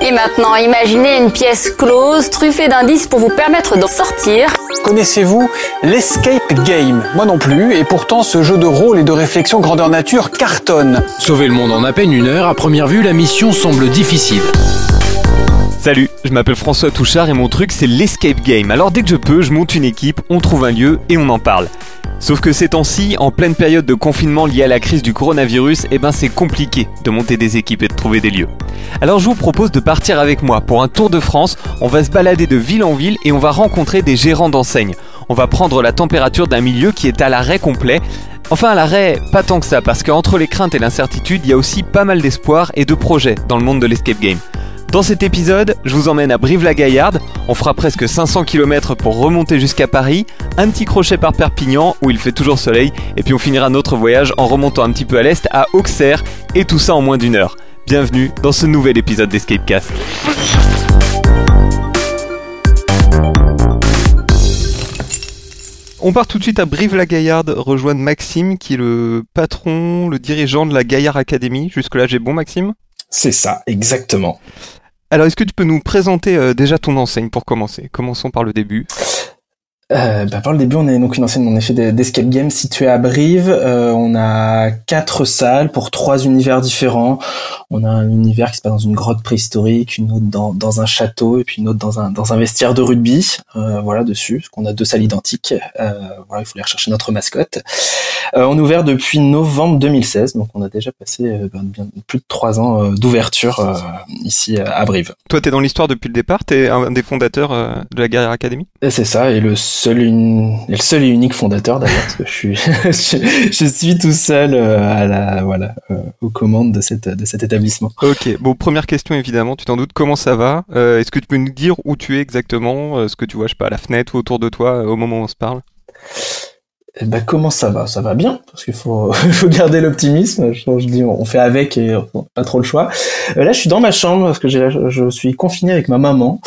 Et maintenant, imaginez une pièce close, truffée d'indices pour vous permettre d'en sortir. Connaissez-vous l'Escape Game? Moi non plus, et pourtant ce jeu de rôle et de réflexion grandeur nature cartonne. Sauver le monde en à peine une heure, à première vue, la mission semble difficile. Salut, je m'appelle François Touchard et mon truc c'est l'escape game. Alors dès que je peux, je monte une équipe, on trouve un lieu et on en parle. Sauf que ces temps-ci, en pleine période de confinement liée à la crise du coronavirus, eh ben c'est compliqué de monter des équipes et de trouver des lieux. Alors je vous propose de partir avec moi pour un tour de France, on va se balader de ville en ville et on va rencontrer des gérants d'enseignes. On va prendre la température d'un milieu qui est à l'arrêt complet. Enfin à l'arrêt, pas tant que ça, parce qu'entre les craintes et l'incertitude, il y a aussi pas mal d'espoir et de projets dans le monde de l'escape game. Dans cet épisode, je vous emmène à Brive-la-Gaillarde, on fera presque 500 km pour remonter jusqu'à Paris, un petit crochet par Perpignan où il fait toujours soleil, et puis on finira notre voyage en remontant un petit peu à l'est à Auxerre, et tout ça en moins d'une heure. Bienvenue dans ce nouvel épisode d'Escapecast. On part tout de suite à Brive-la-Gaillarde, rejoindre Maxime qui est le patron, le dirigeant de la Gaillard Academy. Jusque-là j'ai bon Maxime? C'est ça, exactement. Alors, est-ce que tu peux nous présenter euh, déjà ton enseigne pour commencer? Commençons par le début. Euh, bah, par le début, on est donc une enseigne en effet d'escape game située à Brive. Euh, on a quatre salles pour trois univers différents. On a un univers qui se passe dans une grotte préhistorique, une autre dans, dans un château et puis une autre dans un, dans un vestiaire de rugby. Euh, voilà dessus, parce qu'on a deux salles identiques. Euh, voilà, il faut aller rechercher notre mascotte. Euh, on est ouvert depuis novembre 2016, donc on a déjà passé euh, ben, bien plus de trois ans d'ouverture euh, ici à Brive. Toi, t'es dans l'histoire depuis le départ. T'es un des fondateurs de la Guerrière Academy? C'est ça, et le seul, une... le seul et unique fondateur d'ailleurs, parce que je suis, je, suis tout seul euh, à la, voilà, euh, aux commandes de cette, de cet établissement. Ok. Bon, première question évidemment. Tu t'en doutes. Comment ça va? Euh, Est-ce que tu peux nous dire où tu es exactement? Ce que tu vois, je sais pas, à la fenêtre ou autour de toi au moment où on se parle? Eh ben, comment ça va? Ça va bien, parce qu'il faut, faut garder l'optimisme. Je, dis, on fait avec et on pas trop le choix. Euh, là, je suis dans ma chambre parce que je suis confiné avec ma maman.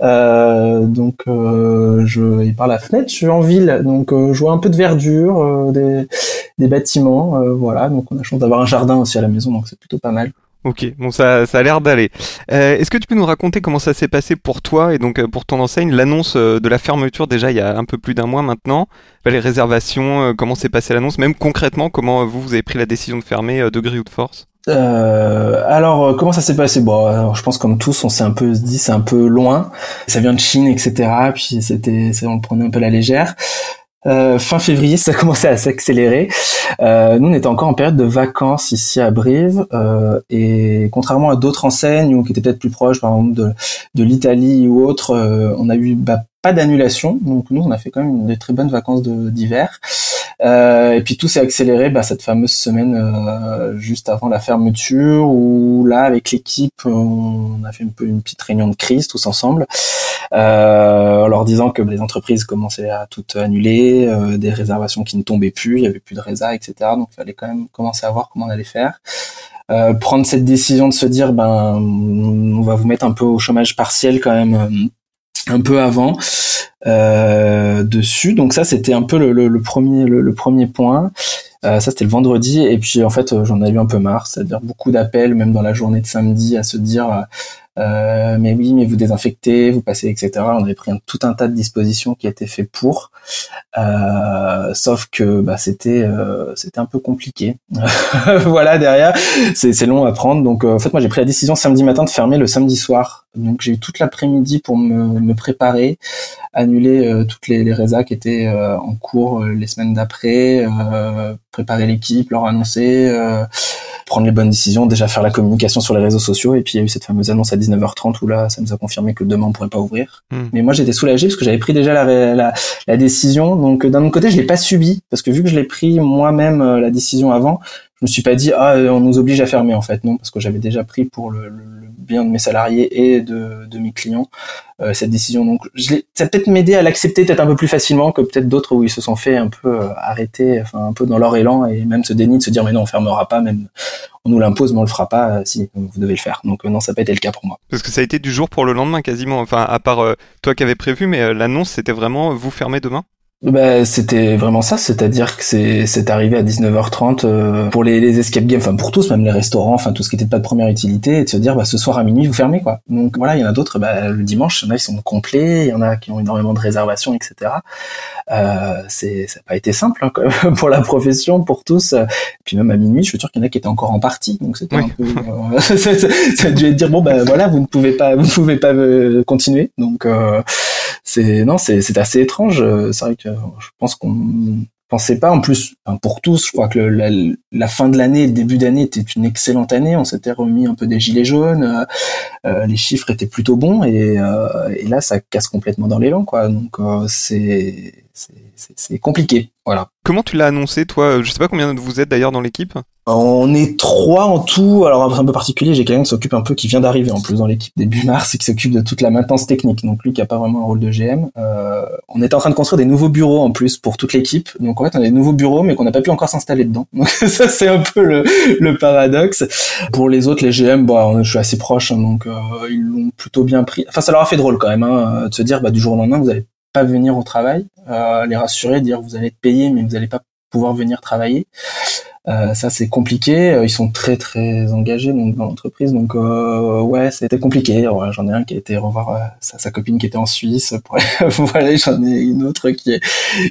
Euh, donc, euh, je, et par la fenêtre, je suis en ville, donc euh, je vois un peu de verdure, euh, des, des bâtiments, euh, voilà. Donc, on a chance d'avoir un jardin aussi à la maison, donc c'est plutôt pas mal. Ok. Bon, ça, ça a l'air d'aller. Euh, Est-ce que tu peux nous raconter comment ça s'est passé pour toi et donc euh, pour ton enseigne l'annonce euh, de la fermeture déjà il y a un peu plus d'un mois maintenant. Bah, les réservations, comment s'est passée l'annonce, même concrètement comment vous vous avez pris la décision de fermer de gré ou de force? Euh, alors, comment ça s'est passé? Bon, alors, je pense comme tous, on s'est un peu dit c'est un peu loin. Ça vient de Chine, etc. Puis c'était, on le prenait un peu la légère. Euh, fin février, ça commençait à s'accélérer. Euh, nous, on était encore en période de vacances ici à Brive, euh, et contrairement à d'autres enseignes ou qui étaient peut-être plus proches, par exemple de, l'Italie ou autre, on a eu bah, pas d'annulation. Donc nous, on a fait quand même des très bonnes vacances d'hiver. Euh, et puis tout s'est accéléré bah, cette fameuse semaine euh, juste avant la fermeture où là avec l'équipe on a fait un peu une petite réunion de crise tous ensemble euh, en leur disant que les entreprises commençaient à tout annuler, des réservations qui ne tombaient plus, il y avait plus de résa, etc. Donc il fallait quand même commencer à voir comment on allait faire. Euh, prendre cette décision de se dire ben on va vous mettre un peu au chômage partiel quand même un peu avant euh, dessus. Donc ça, c'était un peu le, premier, le, le premier point. Euh, ça, c'était le vendredi. Et puis, en fait, euh, j'en ai eu un peu marre. C'est-à-dire beaucoup d'appels, même dans la journée de samedi, à se dire, euh, mais oui, mais vous désinfectez, vous passez, etc. On avait pris un, tout un tas de dispositions qui étaient faites pour. Euh, sauf que bah, c'était euh, c'était un peu compliqué. voilà, derrière, c'est long à prendre. Donc, euh, en fait, moi, j'ai pris la décision samedi matin de fermer le samedi soir. Donc, j'ai eu toute l'après-midi pour me, me préparer annuler euh, toutes les, les résas qui étaient en cours les semaines d'après, préparer l'équipe, leur annoncer, prendre les bonnes décisions, déjà faire la communication sur les réseaux sociaux. Et puis il y a eu cette fameuse annonce à 19h30 où là, ça nous a confirmé que demain on pourrait pas ouvrir. Hmm. Mais moi j'étais soulagé parce que j'avais pris déjà la, la, la décision. Donc euh, d'un autre côté, je l'ai pas subi parce que vu que je l'ai pris moi-même euh, la décision avant, je me suis pas dit ah euh, on nous oblige à fermer en fait non parce que j'avais déjà pris pour le bien de mes salariés et de, de mes clients euh, cette décision donc ça peut-être m'aider à l'accepter peut-être un peu plus facilement que peut-être d'autres où ils se sont fait un peu euh, arrêter enfin un peu dans leur élan et même se déni de se dire mais non on fermera pas même on nous l'impose mais on le fera pas euh, si vous devez le faire donc non ça n'a pas été le cas pour moi Parce que ça a été du jour pour le lendemain quasiment. Enfin, à part toi qui avais prévu, mais l'annonce c'était vraiment vous fermez demain? Bah, c'était vraiment ça, c'est-à-dire que c'est c'est arrivé à 19h30 euh, pour les, les escape games, enfin pour tous, même les restaurants, enfin tout ce qui était pas de première utilité, et de se dire bah ce soir à minuit vous fermez quoi. Donc voilà, il y en a d'autres, bah, le dimanche, il y en a qui sont complets, il y en a qui ont énormément de réservations, etc. Euh, c'est ça n'a pas été simple hein, quand même, pour la profession, pour tous. Et puis même à minuit, je suis sûr qu'il y en a qui étaient encore en partie, donc c'était un peu, euh, ça, ça, ça a dû être dire bon bah voilà, vous ne pouvez pas, vous ne pouvez pas euh, continuer, donc. Euh, c'est non, c'est assez étrange. C'est vrai que je pense qu'on pensait pas. En plus, pour tous, je crois que la, fin de l'année, le début d'année était une excellente année. On s'était remis un peu des gilets jaunes. Euh, euh les chiffres étaient plutôt bons et, euh, là, ça casse complètement dans l'élan, quoi. Donc euh, c'est c'est compliqué. Voilà. Comment tu l'as annoncé, toi? Je sais pas combien vous êtes d'ailleurs dans l'équipe. On est trois en tout. Alors un peu particulier, j'ai quelqu'un qui s'occupe un peu, qui vient d'arriver en plus dans l'équipe début mars et qui s'occupe de toute la maintenance technique. Donc lui qui a pas vraiment un rôle de GM. Euh, on est en train de construire des nouveaux bureaux en plus pour toute l'équipe. Donc en fait on a des nouveaux bureaux mais qu'on n'a pas pu encore s'installer dedans. Donc ça c'est un peu le, paradoxe. Pour les autres, les GM, je suis assez proche, hein, donc euh, ils l'ont plutôt bien pris. Enfin ça leur a fait drôle quand même hein, de se dire bah, du jour au lendemain vous allez pas venir au travail, euh, les rassurer, dire vous allez être payé mais vous n'allez pas pouvoir venir travailler. Euh, ça c'est compliqué. Euh, ils sont très très engagés dans l'entreprise. Donc euh, ouais, c'était compliqué. J'en ai un qui a été revoir sa, copine qui était en Suisse. Voilà, j'en ai une autre qui est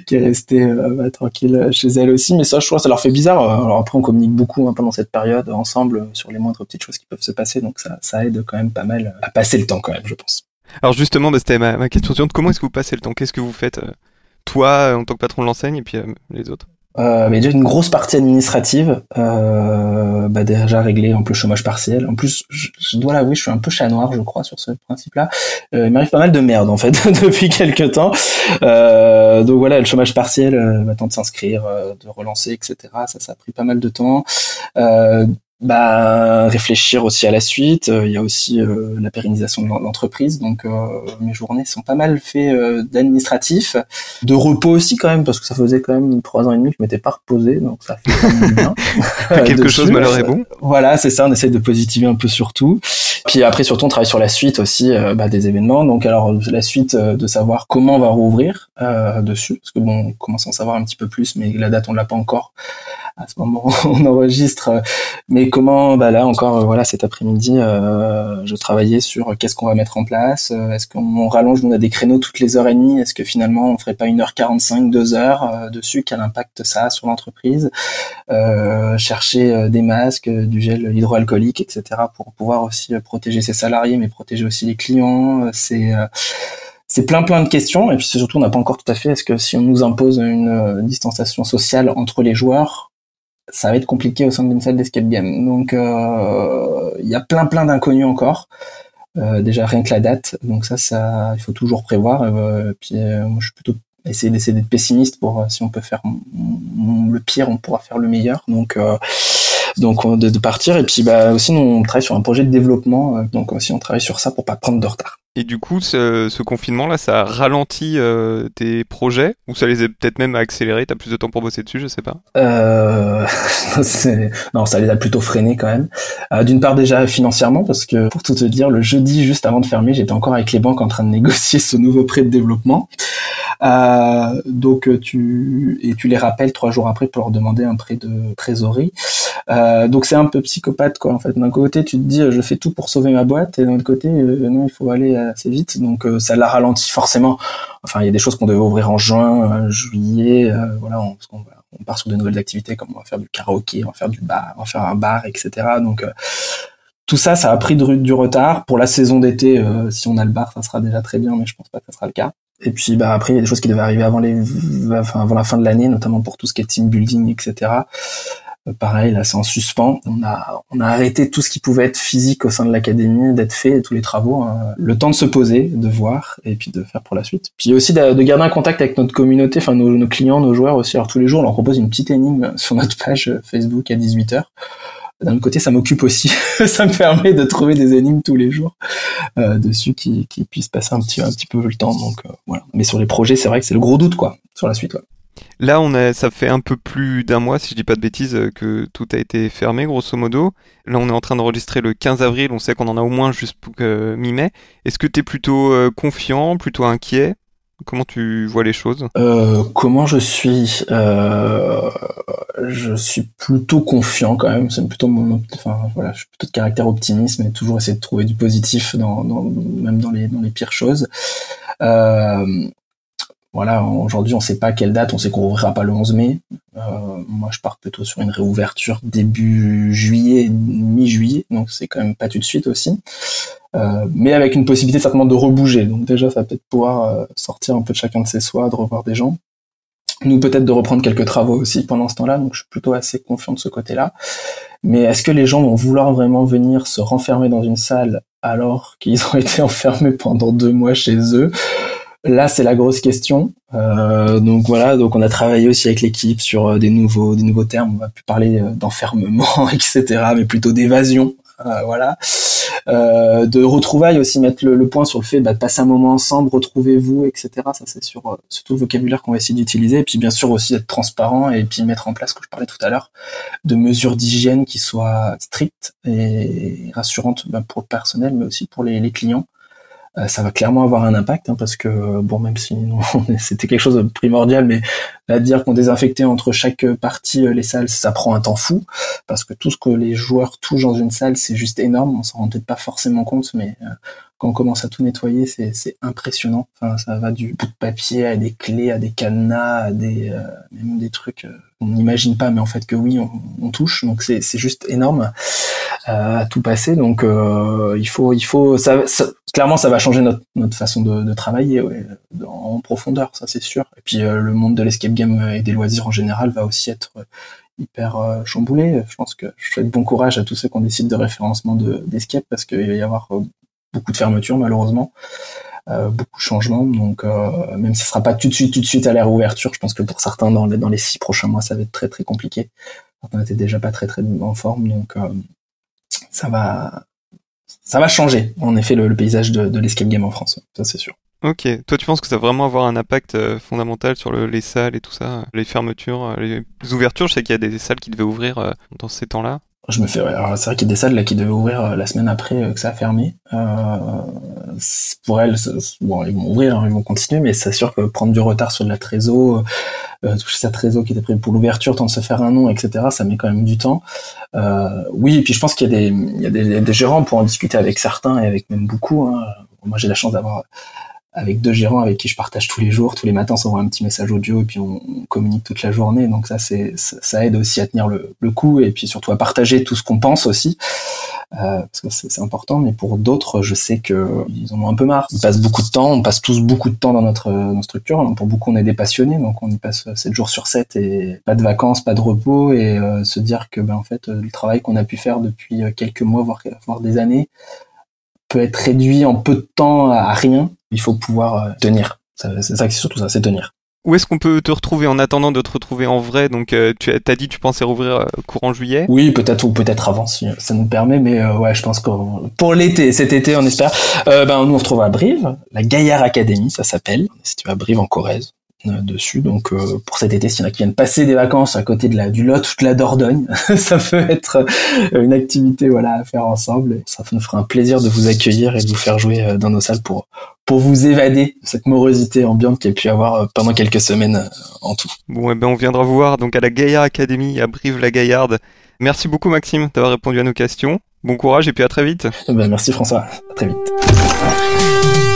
qui est restée bah, tranquille chez elle aussi. Mais ça, je trouve, ça leur fait bizarre. Alors après, on communique beaucoup hein, pendant cette période ensemble sur les moindres petites choses qui peuvent se passer. Donc ça, ça aide quand même pas mal à passer le temps quand même, je pense. Alors justement, bah, c'était ma, ma, question suivante. Comment est-ce que vous passez le temps? Qu'est-ce que vous faites toi en tant que patron de l'enseigne et puis les autres? Euh, mais déjà une grosse partie administrative, euh, bah déjà réglée en plus chômage partiel. En plus, je, je dois l'avouer, je suis un peu chat noir, je crois, sur ce principe-là. Euh, il m'arrive pas mal de merde en fait depuis quelques temps. Euh, donc voilà, le chômage partiel, euh, temps de s'inscrire, euh, de relancer, etc. Ça, ça a pris pas mal de temps. Euh, bah, réfléchir aussi à la suite. Euh, il y a aussi euh, la pérennisation de l'entreprise. Donc euh, mes journées sont pas mal faites euh, d'administratif, de repos aussi quand même parce que ça faisait quand même trois ans et demi que je m'étais pas reposé, donc ça fait quand même bien. Quelque chose malheur est bon. Voilà, c'est ça. On essaie de positiver un peu sur tout. Puis après surtout on travaille sur la suite aussi bah, des événements. Donc alors la suite de savoir comment on va rouvrir dessus parce que bon on commence à en savoir un petit peu plus, mais la date on l'a pas encore à ce moment on enregistre. Mais comment, bah là encore, voilà, cet après-midi, euh, je travaillais sur qu'est-ce qu'on va mettre en place. Euh, est-ce qu'on rallonge, on a des créneaux toutes les heures et demie. Est-ce que finalement on ferait pas une heure 45, deux heures euh, dessus Quel impact ça a sur l'entreprise euh, Chercher euh, des masques, du gel hydroalcoolique, etc. pour pouvoir aussi protéger ses salariés, mais protéger aussi les clients. C'est c'est plein plein de questions et puis surtout on n'a pas encore tout à fait est-ce que si on nous impose une distanciation sociale entre les joueurs ça va être compliqué au sein d'une salle d'escape game. Donc euh, il y a plein plein d'inconnus encore. Euh, déjà rien que la date, donc ça, ça, il faut toujours prévoir. Euh, puis moi, je suis plutôt essayer d'essayer d'être pessimiste pour si on peut faire le pire, on pourra faire le meilleur. Donc donc de, de, partir et puis bah aussi nous, on travaille sur un projet de développement, donc aussi on travaille sur ça pour pas prendre de retard. Et du coup, ce, ce confinement-là, ça a ralenti euh, tes projets? Ou ça les a peut-être même accélérés? T'as plus de temps pour bosser dessus, je sais pas. Euh... non, ça les a plutôt freinés quand même. Euh, D'une part déjà financièrement, parce que pour tout te dire, le jeudi juste avant de fermer, j'étais encore avec les banques en train de négocier ce nouveau prêt de développement. Euh, donc tu et tu les rappelles trois jours après pour leur demander un prêt de trésorerie. Euh, donc c'est un peu psychopathe quoi en fait. D'un côté tu te dis je fais tout pour sauver ma boîte et d'un autre côté euh, non il faut aller assez vite donc euh, ça l'a ralenti forcément. Enfin il y a des choses qu'on devait ouvrir en juin, euh, juillet, voilà on, part sur de nouvelles activités comme on va faire du karaoké, on va faire du bar, on va faire un bar etc. Donc tout ça, ça a pris du, du retard. Pour la saison d'été, si on a le bar, ça sera déjà très bien, mais je pense pas que ça sera le cas. Et puis bah après il y a des choses qui devaient arriver avant les enfin, avant la fin de l'année notamment pour tout ce qui est team building etc. Euh, pareil là c'est en suspens. On a on a arrêté tout ce qui pouvait être physique au sein de l'académie d'être fait tous les travaux. Hein. Le temps de se poser, de voir et puis de faire pour la suite. Puis aussi de, de garder un contact avec notre communauté, enfin nos, clients, nos joueurs aussi. Alors tous les jours on leur propose une petite énigme sur notre page Facebook à 18h d'un côté, ça m'occupe aussi. ça me permet de trouver des énigmes tous les jours euh, dessus qui, qui puissent passer un petit, un petit peu le temps. Donc euh, voilà. Mais sur les projets, c'est vrai que c'est le gros doute quoi sur la suite. Là, on a, ça fait un peu plus d'un mois, si je dis pas de bêtises, que tout a été fermé, grosso modo. Là, on est en train d'enregistrer le 15 avril. On sait qu'on en a au moins jusqu'à mi-mai. Est-ce que tu es plutôt euh, confiant, plutôt inquiet? Comment tu vois les choses? Euh, Comment je suis? Euh, Je suis plutôt confiant quand même. C'est plutôt mon, enfin voilà, je suis plutôt de caractère optimiste, mais toujours essayer de trouver du positif dans, même dans les dans les pires choses. Euh, voilà, aujourd'hui, on sait pas quelle date, on sait qu'on rouvrira pas le 11 mai. Euh, moi, je pars plutôt sur une réouverture début juillet, mi-juillet, donc c'est quand même pas tout de suite aussi. Euh, mais avec une possibilité certainement de rebouger. Donc déjà, ça va peut-être pouvoir euh, sortir un peu de chacun de ses soins, de revoir des gens. Nous, peut-être de reprendre quelques travaux aussi pendant ce temps-là, donc je suis plutôt assez confiant de ce côté-là. Mais est-ce que les gens vont vouloir vraiment venir se renfermer dans une salle alors qu'ils ont été enfermés pendant deux mois chez eux? Là, c'est la grosse question. Euh, donc voilà, donc on a travaillé aussi avec l'équipe sur euh, des nouveaux, des nouveaux termes. On va plus parler euh, d'enfermement, etc., mais plutôt d'évasion. Euh, voilà. Euh, de retrouvailles aussi, mettre le, point sur le fait bah, de passer un moment ensemble, retrouvez-vous, etc. Ça, c'est sur, tout le vocabulaire qu'on va essayer d'utiliser. Et puis, bien sûr, aussi d'être transparent et puis mettre en place, ce que je parlais tout à l'heure, de mesures d'hygiène qui soient strictes et rassurantes bah, pour le personnel, mais aussi pour les clients. Euh, ça va clairement avoir un impact hein, parce que bon même si c'était quelque chose de primordial mais à dire qu'on désinfectait entre chaque partie euh, les salles ça prend un temps fou parce que tout ce que les joueurs touchent dans une salle c'est juste énorme on s'en rend peut-être pas forcément compte mais euh, quand on commence à tout nettoyer c'est impressionnant enfin ça va du bout de papier à des clés à des cadenas à des même des trucs on n'imagine pas mais en fait que oui on, on touche donc c'est juste énorme à tout passer donc il faut il faut ça, ça clairement, ça va changer notre, notre façon de, de travailler en profondeur, ça c'est sûr. Et puis euh, le monde de l'escape game et des loisirs en général va aussi être euh, hyper euh, chamboulé. Je pense que je souhaite bon courage à tous ceux qui ont décidé de référencement d'escape parce qu'il va y avoir beaucoup de fermetures malheureusement. beaucoup de changements. Donc, même si ce sera pas tout de suite, tout de suite à la réouverture, je pense que pour certains, dans les, six prochains mois, ça va être très très compliqué. Certains n'étaient déjà pas très très en forme, donc ça va, ça va changer, en effet, le, paysage de, l'escape game en France. Ça, c'est sûr. Ok. Toi, tu penses que ça va vraiment avoir un impact euh, fondamental sur les salles et tout ça, les fermetures, euh, les ouvertures? Je sais qu'il y a des salles qui devaient ouvrir euh, dans ces temps-là. Je me fais. Alors, c'est vrai qu'il y a des salles là qui devaient ouvrir la semaine après que ça a fermé. pour elles, bon, ils vont ouvrir, hein, ils vont continuer, mais c'est sûr que prendre du retard sur de la trésor, toucher sa trésor qui était prévue pour l'ouverture, temps de se faire un nom, etc. Ça met quand même du temps. oui, et puis je pense qu'il y a des, y a des, gérants pour en discuter avec certains et avec même beaucoup. Hein. Moi, j'ai la chance d'avoir avec deux gérants avec qui je partage tous les jours, tous les matins, on s'envoie un petit message audio et puis on, communique toute la journée. Donc ça, c'est ça aide aussi à tenir le, coup et puis surtout à partager tout ce qu'on pense aussi, euh, parce que c'est important. Mais pour d'autres, je sais que ils en ont un peu marre. Ils passent beaucoup de temps, on passe tous beaucoup de temps dans notre, notre structure. pour beaucoup, on est des passionnés, donc on y passe 7 jours sur 7 et pas de vacances, pas de repos et euh, se dire que ben en fait le travail qu'on a pu faire depuis quelques mois, voire, voire des années, peut être réduit en peu de temps à rien il faut pouvoir euh, tenir. C'est ça, c'est surtout ça, c'est tenir. Où est-ce qu'on peut te retrouver en attendant de te retrouver en vrai? Donc, euh, tu as dit tu pensais rouvrir euh, courant juillet Oui, peut-être ou peut-être avant si ça nous permet, mais ouais, je pense que pour l'été, cet été, on espère. ben, nous on se retrouve à Brive, la Gaillard Academy, ça s'appelle. Si tu vas à Brive en Corrèze dessus. Donc euh, pour cet été, s'il y en a qui viennent passer des vacances à côté de la du Lot ou de la Dordogne, ça peut être euh, une activité voilà à faire ensemble. Ça nous fera un plaisir de vous accueillir et de vous faire jouer euh, dans nos salles pour pour vous évader de cette morosité ambiante qu'il y a pu avoir pendant quelques semaines en tout. Bon, eh ben on viendra vous voir donc à la Gaillard Academy à Brive-la-Gaillarde. Merci beaucoup Maxime d'avoir répondu à nos questions. Bon courage et puis à très vite. Eh ben, merci François, à très vite.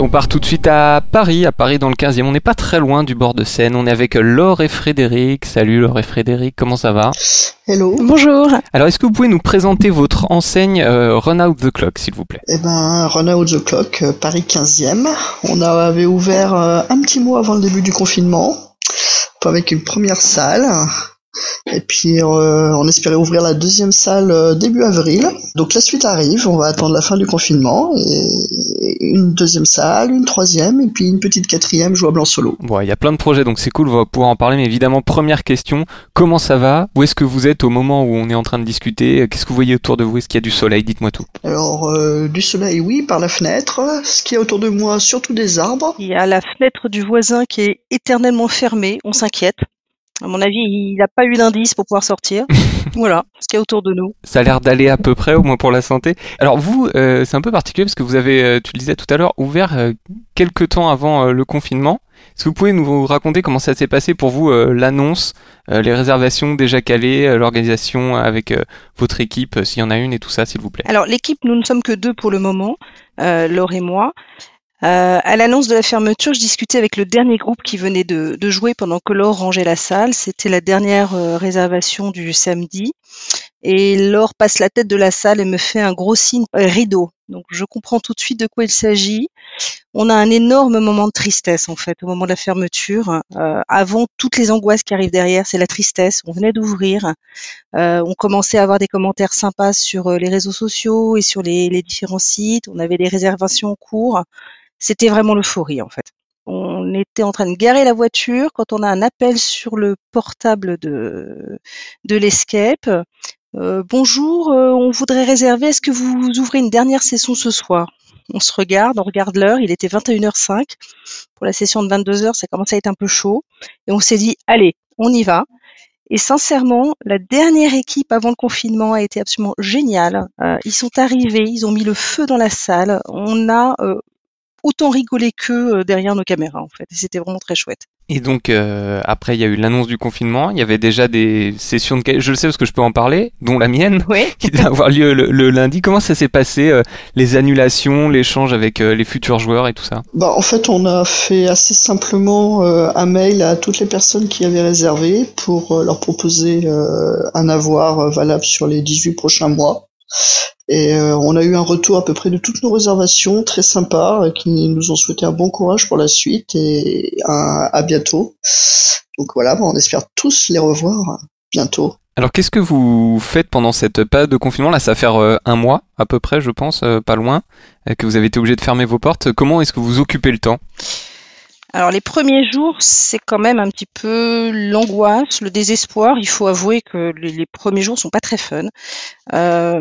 On part tout de suite à Paris, à Paris dans le 15e. On n'est pas très loin du bord de Seine. On est avec Laure et Frédéric. Salut Laure et Frédéric, comment ça va? Hello. Bonjour. Alors, est-ce que vous pouvez nous présenter votre enseigne euh, Run Out the Clock, s'il vous plaît? Eh ben, Run Out the Clock, euh, Paris 15e. On avait ouvert euh, un petit mois avant le début du confinement, avec une première salle et puis euh, on espérait ouvrir la deuxième salle euh, début avril. Donc la suite arrive, on va attendre la fin du confinement et une deuxième salle, une troisième et puis une petite quatrième jouable en solo. Bon, il y a plein de projets donc c'est cool, on va pouvoir en parler. Mais évidemment, première question, comment ça va? Où est-ce que vous êtes au moment où on est en train de discuter? Qu'est-ce que vous voyez autour de vous? Est-ce qu'il y a du soleil? Dites-moi tout. Alors euh, du soleil, oui, par la fenêtre. Ce qui est autour de moi, surtout des arbres. Il y a la fenêtre du voisin qui est éternellement fermée. On s'inquiète. À mon avis, il n'a pas eu d'indice pour pouvoir sortir. voilà, ce qu'il y a autour de nous. Ça a l'air d'aller à peu près, au moins pour la santé. Alors vous, euh, c'est un peu particulier parce que vous avez, euh, tu le disais tout à l'heure, ouvert euh, quelques temps avant euh, le confinement. Est-ce que vous pouvez nous raconter comment ça s'est passé pour vous, l'annonce, les réservations déjà calées, l'organisation avec votre équipe, s'il y en a une et tout ça, s'il vous plaît? Alors l'équipe, nous ne sommes que deux pour le moment, Laure et moi. Euh, à l'annonce de la fermeture, je discutais avec le dernier groupe qui venait de, de jouer pendant que Laure rangeait la salle. C'était la dernière euh, réservation du samedi. Et Laure passe la tête de la salle et me fait un gros signe euh, rideau. Donc je comprends tout de suite de quoi il s'agit. On a un énorme moment de tristesse en fait au moment de la fermeture. Euh, avant toutes les angoisses qui arrivent derrière, c'est la tristesse. On venait d'ouvrir. Euh, on commençait à avoir des commentaires sympas sur les réseaux sociaux et sur les, les différents sites. On avait des réservations en cours. C'était vraiment l'euphorie en fait. On était en train de garer la voiture quand on a un appel sur le portable de, de l'Escape. Euh, bonjour, euh, on voudrait réserver. Est-ce que vous ouvrez une dernière session ce soir? On se regarde, on regarde l'heure. Il était 21h05. Pour la session de 22h, ça commence à être un peu chaud. Et on s'est dit, allez, on y va. Et sincèrement, la dernière équipe avant le confinement a été absolument géniale. Euh, ils sont arrivés, ils ont mis le feu dans la salle. On a euh, autant rigolé qu'eux euh, derrière nos caméras, en fait. Et c'était vraiment très chouette. Et donc euh, après, il y a eu l'annonce du confinement. Il y avait déjà des sessions de, je le sais parce que je peux en parler, dont la mienne, Oui. qui devait avoir lieu le, le lundi. Comment ça s'est passé, euh, les annulations, l'échange avec euh, les futurs joueurs et tout ça? Bah, en fait, on a fait assez simplement euh, un mail à toutes les personnes qui avaient réservé pour euh, leur proposer euh, un avoir euh, valable sur les 18 prochains mois. Et euh, on a eu un retour à peu près de toutes nos réservations, très sympa, euh, qui nous ont souhaité un bon courage pour la suite et à bientôt. Donc voilà, on espère tous les revoir bientôt. Alors qu'est-ce que vous faites pendant cette période de confinement? Là, ça faire euh, un mois à peu près, je pense, pas loin, que vous avez été obligé de fermer vos portes. Comment est-ce que vous occupez le temps? Alors les premiers jours, c'est quand même un petit peu l'angoisse, le désespoir. Il faut avouer que les, premiers jours sont pas très fun. Euh,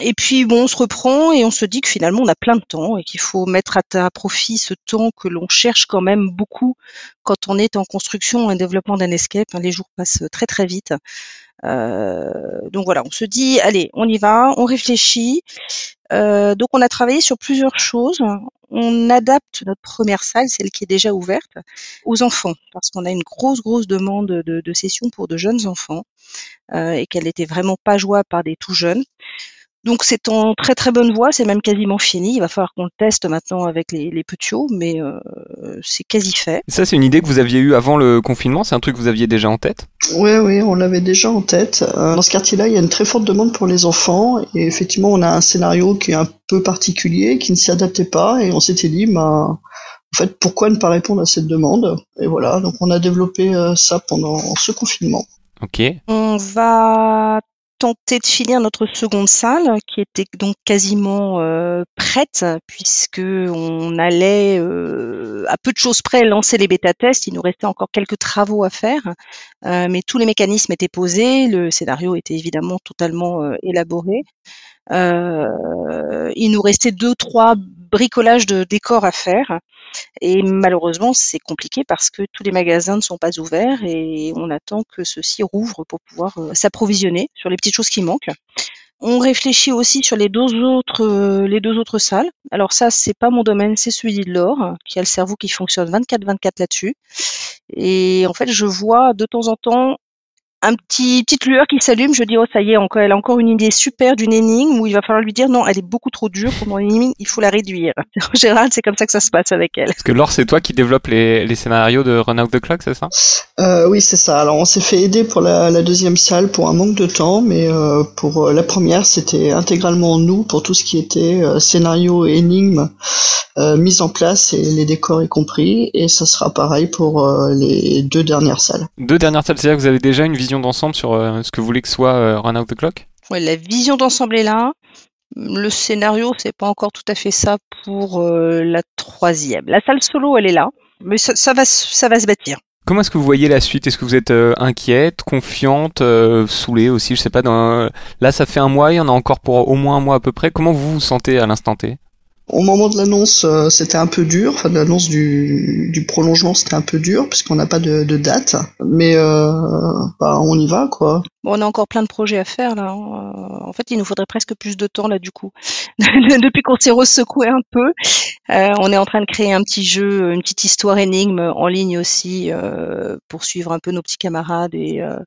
et puis bon, on se reprend et on se dit que finalement on a plein de temps et qu'il faut mettre à, profit ce temps que l'on cherche quand même beaucoup quand on est en construction et développement d'un escape. Les jours passent très très vite. Euh, donc voilà, on se dit allez, on y va, on réfléchit. Euh, donc on a travaillé sur plusieurs choses. On adapte notre première salle, celle qui est déjà ouverte, aux enfants, parce qu'on a une grosse, grosse demande de, sessions pour de jeunes enfants euh, et qu'elle n'était vraiment pas jouable par des tout jeunes. Donc c'est en très très bonne voie, c'est même quasiment fini. Il va falloir qu'on le teste maintenant avec les, les petits, mais euh, c'est quasi fait. Ça, c'est une idée que vous aviez eue avant le confinement? C'est un truc que vous aviez déjà en tête? Oui, oui, on l'avait déjà en tête. Euh, dans ce quartier-là, il y a une très forte demande pour les enfants et effectivement, on a un scénario qui est un peu particulier, qui ne s'y adaptait pas et on s'était dit, bah, en fait, pourquoi ne pas répondre à cette demande? Et voilà, donc on a développé euh, ça pendant ce confinement. Ok. On va tenter de finir notre seconde salle qui était donc quasiment euh, prête puisque on allait euh, à peu de choses près lancer les bêta tests. Il nous restait encore quelques travaux à faire, euh, mais tous les mécanismes étaient posés. Le scénario était évidemment totalement euh, élaboré. Euh, il nous restait deux trois bricolages de décors à faire. Et malheureusement, c'est compliqué parce que tous les magasins ne sont pas ouverts et on attend que ceux-ci rouvrent pour pouvoir s'approvisionner sur les petites choses qui manquent. On réfléchit aussi sur les deux autres, euh, les deux autres salles. Alors ça, c'est pas mon domaine, c'est celui de Laure, qui a le cerveau qui fonctionne 24-24 là-dessus. Et en fait, je vois de temps en temps un petit petite lueur qui s'allume. Je dis oh ça y est, encore, elle a encore une idée super d'une énigme où il va falloir lui dire non, elle est beaucoup trop dure pour mon énigme, il faut la réduire. En général, c'est comme ça que ça se passe avec elle. Parce que Laure, c'est toi qui développe les, les scénarios de Run Out the Clock, c'est ça? Euh, oui, c'est ça. Alors, on s'est fait aider pour la, la deuxième salle pour un manque de temps, mais euh, pour euh, la première, c'était intégralement nous pour tout ce qui était euh, scénario et énigme euh, mise en place et les décors y compris. Et ça sera pareil pour euh, les deux dernières salles. Deux dernières salles, c'est-à-dire que vous avez déjà une vision d'ensemble sur euh, ce que vous voulez que soit euh, Run Out the Clock? Ouais, la vision d'ensemble est là. Le scénario, c'est pas encore tout à fait ça pour euh, la troisième. La salle solo, elle est là, mais ça, ça va, se- ça va se bâtir. Comment est-ce que vous voyez la suite? Est-ce que vous êtes euh, inquiète, confiante, euh, saoulée aussi? Je sais pas. Dans... Là, ça fait un mois, il y en a encore pour au moins un mois à peu près. Comment vous vous sentez à l'instant T? Au moment de l'annonce, euh, c'était un peu dur. Enfin, de l'annonce du, du prolongement, c'était un peu dur puisqu'on n'a pas de, de date. Mais euh, bah, on y va, quoi. Bon, on a encore plein de projets à faire là. hein. Euh, En fait, il nous faudrait presque plus de temps là du coup. Depuis qu'on s'est ressecoué un peu, euh, on est en train de créer un petit jeu, une petite histoire énigme en ligne aussi euh, pour suivre un peu nos petits camarades et euh,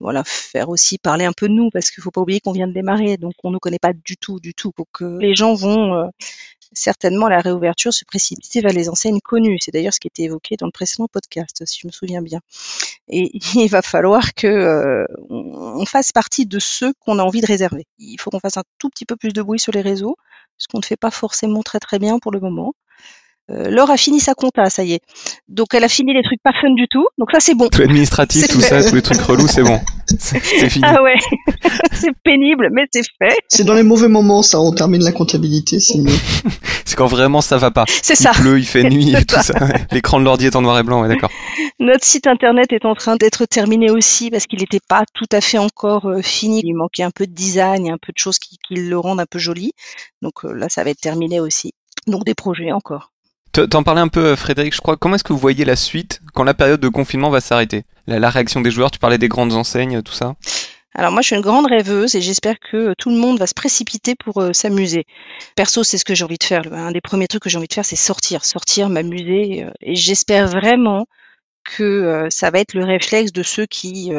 voilà faire aussi parler un peu de nous parce qu'il faut pas oublier qu'on vient de démarrer, donc on ne connaît pas du tout, du tout. Donc les gens vont euh, certainement à la réouverture se précipiter vers les enseignes connues. C'est d'ailleurs ce qui était évoqué dans le précédent podcast, si je me souviens bien. Et il va falloir que euh, on fasse partie de ceux qu'on a envie de réserver. Il faut qu'on fasse un tout petit peu plus de bruit sur les réseaux, ce qu'on ne fait pas forcément très très bien pour le moment. Euh, Laure a fini sa compta, ça y est. Donc elle a fini les trucs pas fun du tout. Donc ça c'est bon. Tout l'administratif, C'est tout fait. ça, tous les trucs relous, c'est bon. C'est fini. Ah ouais, c'est pénible, mais c'est fait. C'est dans les mauvais moments, ça. On termine la comptabilité, c'est mieux. C'est quand vraiment ça va pas. C'est Il ça. pleut, il fait nuit et tout ça. L'écran de l'ordi est en noir et blanc, ouais, d'accord. Notre site internet est en train d'être terminé aussi parce qu'il n'était pas tout à fait encore euh, fini. Il manquait un peu de design, un peu de choses qui, qui le rendent un peu joli. Donc euh, là, ça va être terminé aussi. Donc des projets encore. T'en parlais un peu, euh, Frédéric, je crois. Comment est-ce que vous voyez la suite quand la période de confinement va s'arrêter? La, réaction des joueurs, tu parlais des grandes enseignes, tout ça? Alors moi, je suis une grande rêveuse et j'espère que euh, tout le monde va se précipiter pour euh, s'amuser. Perso, c'est ce que j'ai envie de faire. Un des premiers trucs que j'ai envie de faire, c'est sortir, sortir, m'amuser. Et j'espère vraiment que ça va être le réflexe de ceux qui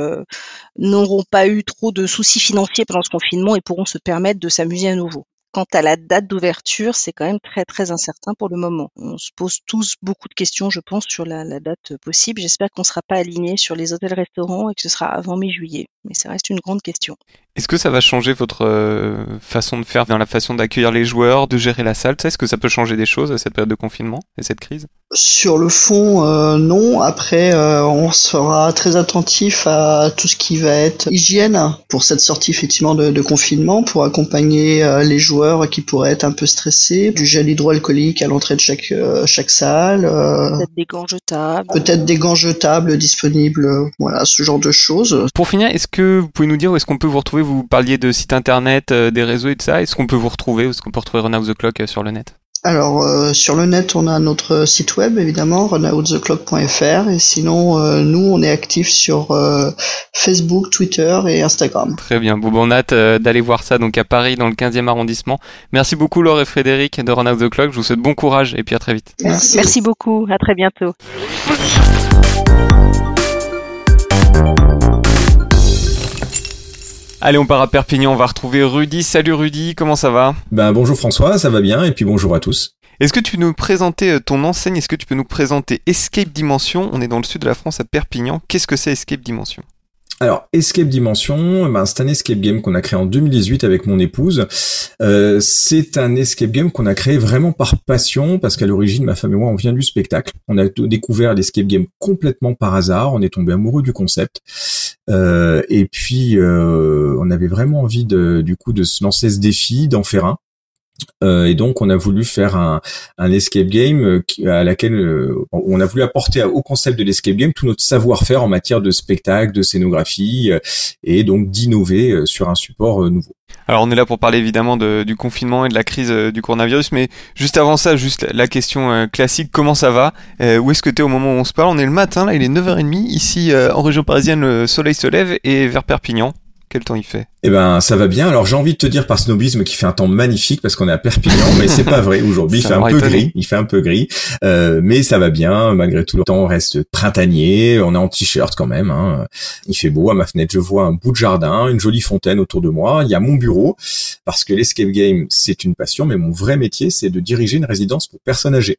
n'auront pas eu trop de soucis financiers pendant ce confinement et pourront se permettre de s'amuser à nouveau. Quant à la date d'ouverture, c'est quand même très très incertain pour le moment. On se pose tous beaucoup de questions, je pense, sur la, la date possible. J'espère qu'on ne sera pas aligné sur les hôtels-restaurants et que ce sera avant mi-juillet. Mais ça reste une grande question. Est-ce que ça va changer votre euh, façon de faire dans la façon d'accueillir les joueurs, de gérer la salle Est-ce que ça peut changer des choses à cette période de confinement et cette crise? Sur le fond, euh, non. Après, euh, on sera très attentif à tout ce qui va être hygiène pour cette sortie effectivement de, de confinement, pour accompagner euh, les joueurs qui pourraient être un peu stressés, du gel hydroalcoolique à l'entrée de chaque euh, chaque salle, euh, Peut-être des gants jetables. peut-être des gants jetables disponibles, voilà, ce genre de choses. Pour finir, est-ce que vous pouvez nous dire où est-ce qu'on peut vous retrouver? Vous parliez de site internet, euh, des réseaux et de ça. Est-ce qu'on peut vous retrouver? Est-ce qu'on peut retrouver Run Out the Clock euh, sur le net? Alors euh, sur le net, on a notre site web évidemment, runouttheclock.fr et sinon euh, nous on est actifs sur euh, Facebook, Twitter et Instagram. Très bien. Bon, on a hâte euh, d'aller voir ça donc à Paris, dans le 15e arrondissement. Merci beaucoup, Laure et Frédéric de Run Out the Clock. Je vous souhaite bon courage et puis à très vite. Merci. Merci beaucoup. À très bientôt. Allez, on part à Perpignan. On va retrouver Rudy. Salut Rudy, comment ça va? Ben bonjour François, ça va bien et puis bonjour à tous. Est-ce que tu peux nous présenter euh, ton enseigne? Est-ce que tu peux nous présenter Escape Dimension? On est dans le sud de la France à Perpignan. Qu'est-ce que c'est Escape Dimension? Alors Escape Dimension, ben, c'est un escape game qu'on a créé en 2018 avec mon épouse. Euh, c'est un escape game qu'on a créé vraiment par passion parce qu'à l'origine ma femme et moi on vient du spectacle. On a découvert l'escape game complètement par hasard. On est tombé amoureux du concept. Euh, et puis euh, on avait vraiment envie de, du coup de se lancer ce défi, d'en faire un. Euh, et donc on a voulu faire un, escape game euh, à laquelle euh, on a voulu apporter au concept de l'escape game tout notre savoir-faire en matière de spectacle, de scénographie et donc d'innover sur un support nouveau. Alors on est là pour parler évidemment de- du confinement et de la crise du coronavirus, mais juste avant ça, juste la, question classique, comment ça va? Où est-ce que tu au moment où on se parle? On est le matin, là il est 9h30, ici en région parisienne le soleil se lève et vers Perpignan. Quel temps il fait? Eh ben, ça va bien. Alors, j'ai envie de te dire par snobisme qu'il fait un temps magnifique parce qu'on est à Perpignan, mais c'est pas vrai aujourd'hui. Il fait un peu étonné. gris. Il fait un peu gris, Euh, mais ça va bien. Malgré tout, le temps reste printanier. On est en t-shirt quand même. Hein. Il fait beau. À ma fenêtre, je vois un bout de jardin, une jolie fontaine autour de moi. Il y a mon bureau parce que l'escape game, c'est une passion, mais mon vrai métier, c'est de diriger une résidence pour personnes âgées.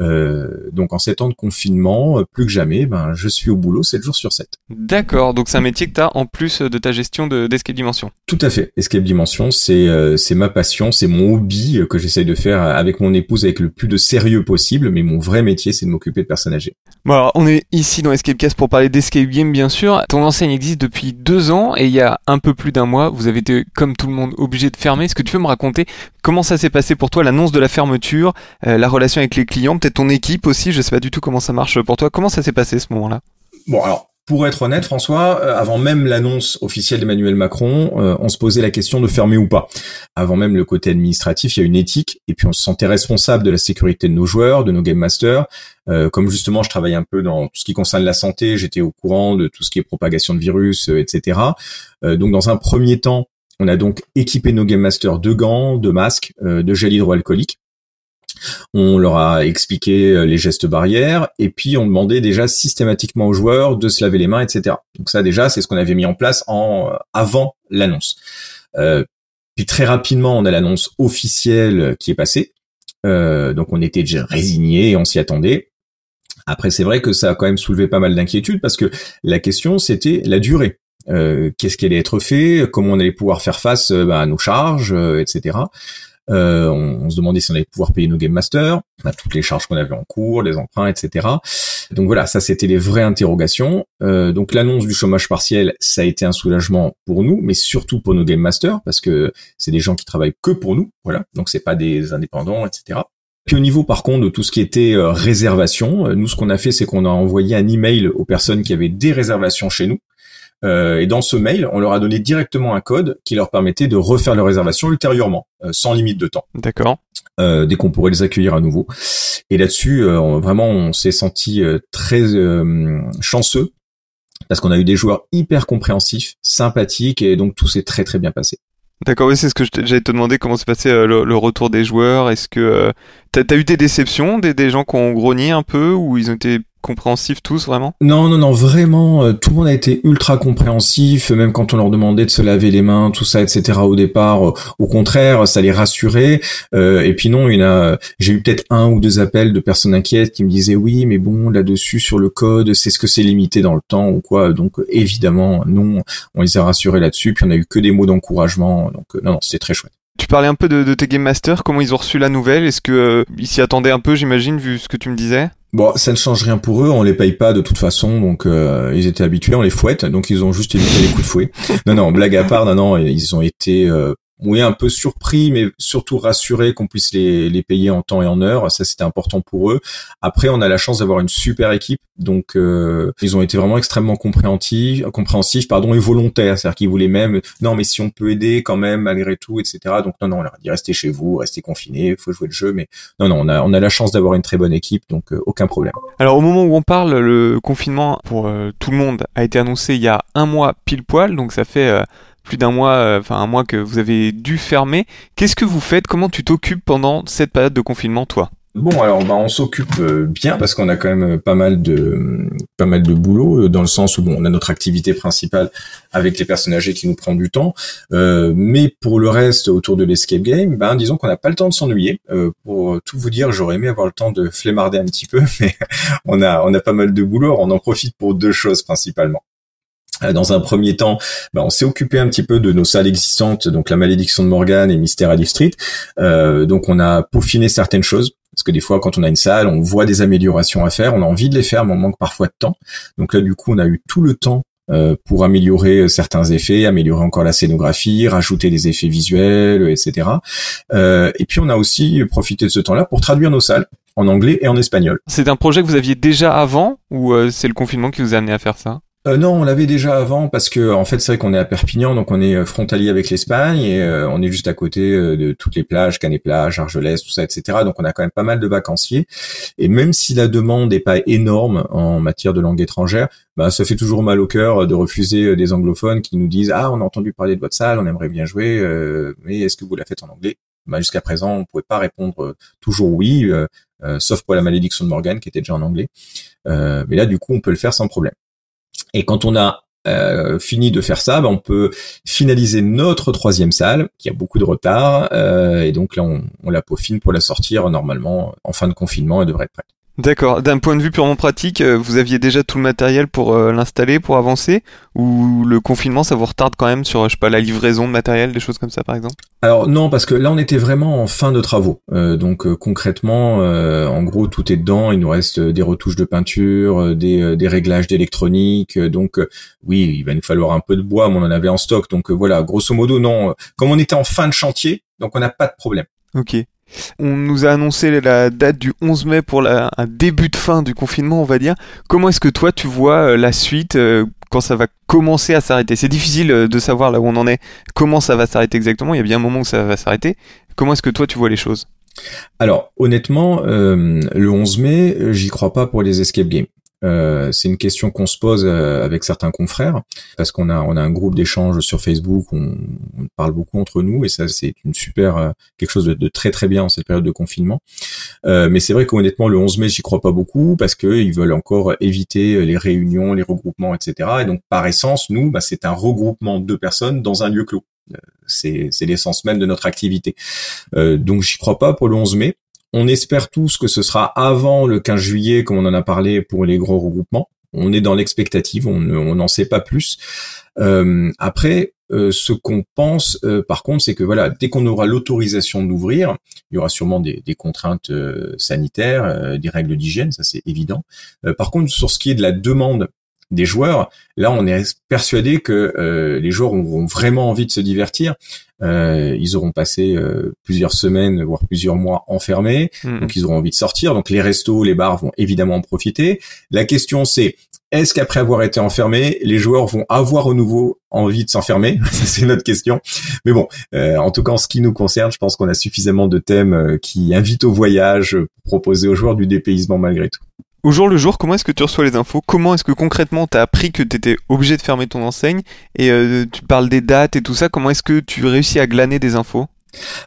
Euh, donc, en ces temps de confinement, plus que jamais, ben, je suis au boulot 7 jours sur 7. D'accord, donc c'est un métier que tu as en plus de ta gestion de- d'Escape Dimension. Tout à fait. Escape Dimension, c'est euh, c'est ma passion, c'est mon hobby euh, que j'essaye de faire avec mon épouse avec le plus de sérieux possible, mais mon vrai métier, c'est de m'occuper de personnes âgées. Bon alors, on est ici dans Escape Cast pour parler d'Escape Game bien sûr. Ton enseigne existe depuis deux ans et il y a un peu plus d'un mois, vous avez été comme tout le monde obligé de fermer. Est-ce que tu peux me raconter comment ça s'est passé pour toi, l'annonce de la fermeture, euh, la relation avec les clients, peut-être ton équipe aussi, je sais pas du tout comment ça marche pour toi. Comment ça s'est passé ce moment-là? Bon, alors, pour être honnête, François, euh, avant même l'annonce officielle d'Emmanuel Macron, euh, on se posait la question de fermer ou pas. Avant même le côté administratif, il y a une éthique, et puis on se sentait responsable de la sécurité de nos joueurs, de nos game masters. Euh, comme justement, je travaille un peu dans tout ce qui concerne la santé, j'étais au courant de tout ce qui est propagation de virus, etc. donc, dans un premier temps, on a donc équipé nos game masters de gants, de masques, de gel hydroalcoolique. On leur a expliqué euh, les gestes barrières et puis on demandait déjà systématiquement aux joueurs de se laver les mains, etc. Donc ça déjà, c'est ce qu'on avait mis en place en euh, avant l'annonce. Euh, puis très rapidement, on a l'annonce officielle qui est passée. donc on était déjà résignés, on s'y attendait. Après, c'est vrai que ça a quand même soulevé pas mal d'inquiétudes parce que la question c'était la durée. Qu'est-ce qui allait être fait? Comment on allait pouvoir faire face bah, à nos charges, etc. Euh, on, se demandait si on allait pouvoir payer nos game masters, bah, toutes les charges qu'on avait en cours, les emprunts, etc. Donc voilà, ça c'était les vraies interrogations. Euh, donc l'annonce du chômage partiel, ça a été un soulagement pour nous, mais surtout pour nos game masters parce que c'est des gens qui travaillent que pour nous, voilà. Donc c'est pas des indépendants, etc. Puis au niveau par contre de tout ce qui était euh, réservation, nous ce qu'on a fait c'est qu'on a envoyé un email aux personnes qui avaient des réservations chez nous euh, et dans ce mail, on leur a donné directement un code qui leur permettait de refaire leur réservation ultérieurement, euh, sans limite de temps. D'accord. Euh, dès qu'on pourrait les accueillir à nouveau. Et là-dessus, vraiment, on s'est senti très chanceux parce qu'on a eu des joueurs hyper compréhensifs, sympathiques, et donc tout s'est très très bien passé. D'accord, oui, c'est ce que j'allais te demander, comment s'est passé le, retour des joueurs? Est-ce que t'as as eu des déceptions, des, des gens qui ont grogné un peu, ou ils ont été compréhensifs tous vraiment? Non, non, non, vraiment, euh, tout le monde a été ultra compréhensif, même quand on leur demandait de se laver les mains, tout ça, etc. Au départ, euh, au contraire, ça les rassurait. Euh, et puis non, il a, j'ai eu peut-être un ou deux appels de personnes inquiètes qui me disaient oui, mais bon, là-dessus sur le code, c'est ce que c'est limité dans le temps ou quoi. Donc évidemment, non, on les a rassurés là-dessus. Puis on a eu que des mots d'encouragement. Donc non, non, c'était très chouette. Tu parlais un peu de, tes game masters, comment ils ont reçu la nouvelle? Est-ce que ils s'y attendaient un peu, j'imagine, vu ce que tu me disais? Bon, ça ne change rien pour eux, on les paye pas de toute façon, donc euh, ils étaient habitués, on les fouette, donc ils ont juste évité les coups de fouet. Non, non, blague à part, non, non, ils ont été euh, oui, un peu surpris, mais surtout rassuré qu'on puisse les, les payer en temps et en heure. Ça, c'était important pour eux. Après, on a la chance d'avoir une super équipe, donc euh, ils ont été vraiment extrêmement compréhensifs, compréhensifs, pardon, et volontaires. C'est-à-dire qu'ils voulaient même, non, mais si on peut aider quand même malgré tout, etc. Donc non, non, on leur a dit restez chez vous, restez confinés, faut jouer le jeu, mais non, non, on a, on a la chance d'avoir une très bonne équipe, donc euh, aucun problème. Alors au moment où on parle, le confinement pour euh, tout le monde a été annoncé il y a un mois pile poil, donc ça fait plus d'un mois, euh, enfin un mois que vous avez dû fermer. Qu'est-ce que vous faites? Comment tu t'occupes pendant cette période de confinement, toi? Bon, alors bah, on s'occupe euh, bien parce qu'on a quand même pas mal de pas mal de boulot euh, dans le sens où bon, on a notre activité principale avec les personnes âgées qui nous prend du temps, mais pour le reste autour de l'escape game, ben disons qu'on n'a pas le temps de s'ennuyer. pour tout vous dire, j'aurais aimé avoir le temps de flemmarder un petit peu, mais on a on a pas mal de boulot. On en profite pour deux choses principalement. Euh, dans un premier temps, bah, on s'est occupé un petit peu de nos salles existantes, donc la malédiction de Morgan et Mystère à Street. Euh, donc on a peaufiné certaines choses. Parce que des fois, quand on a une salle, on voit des améliorations à faire, on a envie de les faire, mais on manque parfois de temps. Donc là, du coup, on a eu tout le temps euh, pour améliorer certains effets, améliorer encore la scénographie, rajouter des effets visuels, etc. Euh, et puis on a aussi profité de ce temps-là pour traduire nos salles en anglais et en espagnol. C'est un projet que vous aviez déjà avant ou c'est le confinement qui vous a amené à faire ça? Euh, non, on l'avait déjà avant parce que en fait c'est vrai qu'on est à Perpignan, donc on est euh, frontalier avec l'Espagne et euh, on est juste à côté de toutes les plages, Canet-Plage, Argelès, tout ça, etc. Donc on a quand même pas mal de vacanciers. Et même si la demande n'est pas énorme en matière de langue étrangère, bah ça fait toujours mal au cœur de refuser des anglophones qui nous disent ah on a entendu parler de votre salle, on aimerait bien jouer, mais est-ce que vous la faites en anglais? Bah, jusqu'à présent on pouvait pas répondre toujours oui, sauf pour la malédiction de Morgan qui était déjà en anglais. mais là du coup on peut le faire sans problème. Et quand on a euh, fini de faire ça, ben, on peut finaliser notre troisième salle, qui a beaucoup de retard, euh, et donc là on, on la peaufine pour la sortir normalement en fin de confinement et devrait être prête. D'accord. D'un point de vue purement pratique, euh, vous aviez déjà tout le matériel pour euh, l'installer, pour avancer, ou le confinement, ça vous retarde quand même sur, je sais pas, la livraison de matériel, des choses comme ça, par exemple? Alors non, parce que là, on était vraiment en fin de travaux. Euh, donc concrètement, en gros, tout est dedans. Il nous reste des retouches de peinture, des, des réglages d'électronique. donc oui, il va nous falloir un peu de bois, mais on en avait en stock. Donc voilà, grosso modo, non. Comme on était en fin de chantier, donc on n'a pas de problème. Ok. On nous a annoncé la date du 11 mai pour la, un début de fin du confinement, on va dire. Comment est-ce que toi tu vois la suite quand ça va commencer à s'arrêter? C'est difficile de savoir là où on en est, comment ça va s'arrêter exactement. Il y a bien un moment où ça va s'arrêter. Comment est-ce que toi tu vois les choses? Alors honnêtement, le 11 mai, j'y crois pas pour les escape games. Euh, c'est une question qu'on se pose euh, avec certains confrères parce qu'on a on a un groupe d'échange sur Facebook, on, on, parle beaucoup entre nous et ça c'est une super euh, quelque chose de, très très bien en cette période de confinement. mais c'est vrai qu'honnêtement le 11 mai j'y crois pas beaucoup parce que ils veulent encore éviter les réunions, les regroupements, etc. Et donc par essence nous bah, c'est un regroupement de personnes dans un lieu clos. C'est l'essence même de notre activité. donc j'y crois pas pour le 11 mai. On espère tous que ce sera avant le 15 juillet, comme on en a parlé pour les gros regroupements. On est dans l'expectative, on n'en sait pas plus. Euh, après, euh, ce qu'on pense, euh, par contre, c'est que voilà, dès qu'on aura l'autorisation d'ouvrir, il y aura sûrement des, des contraintes sanitaires, des règles d'hygiène, ça c'est évident. par contre, sur ce qui est de la demande des joueurs, là, on est persuadé que les joueurs auront vraiment envie de se divertir. Euh, ils auront passé euh, plusieurs semaines, voire plusieurs mois enfermés, hmm. donc ils auront envie de sortir. Donc les restos, les bars vont évidemment en profiter. La question c'est est-ce qu'après avoir été enfermés, les joueurs vont avoir au nouveau envie de s'enfermer? C'est notre question. Mais bon, euh, en tout cas, en ce qui nous concerne, je pense qu'on a suffisamment de thèmes qui invitent au voyage, pour proposer aux joueurs du dépaysement malgré tout. Au jour le jour, comment est-ce que tu reçois les infos? Comment est-ce que concrètement tu as appris que tu étais obligé de fermer ton enseigne? Et euh, tu parles des dates et tout ça, comment est-ce que tu réussis à glaner des infos?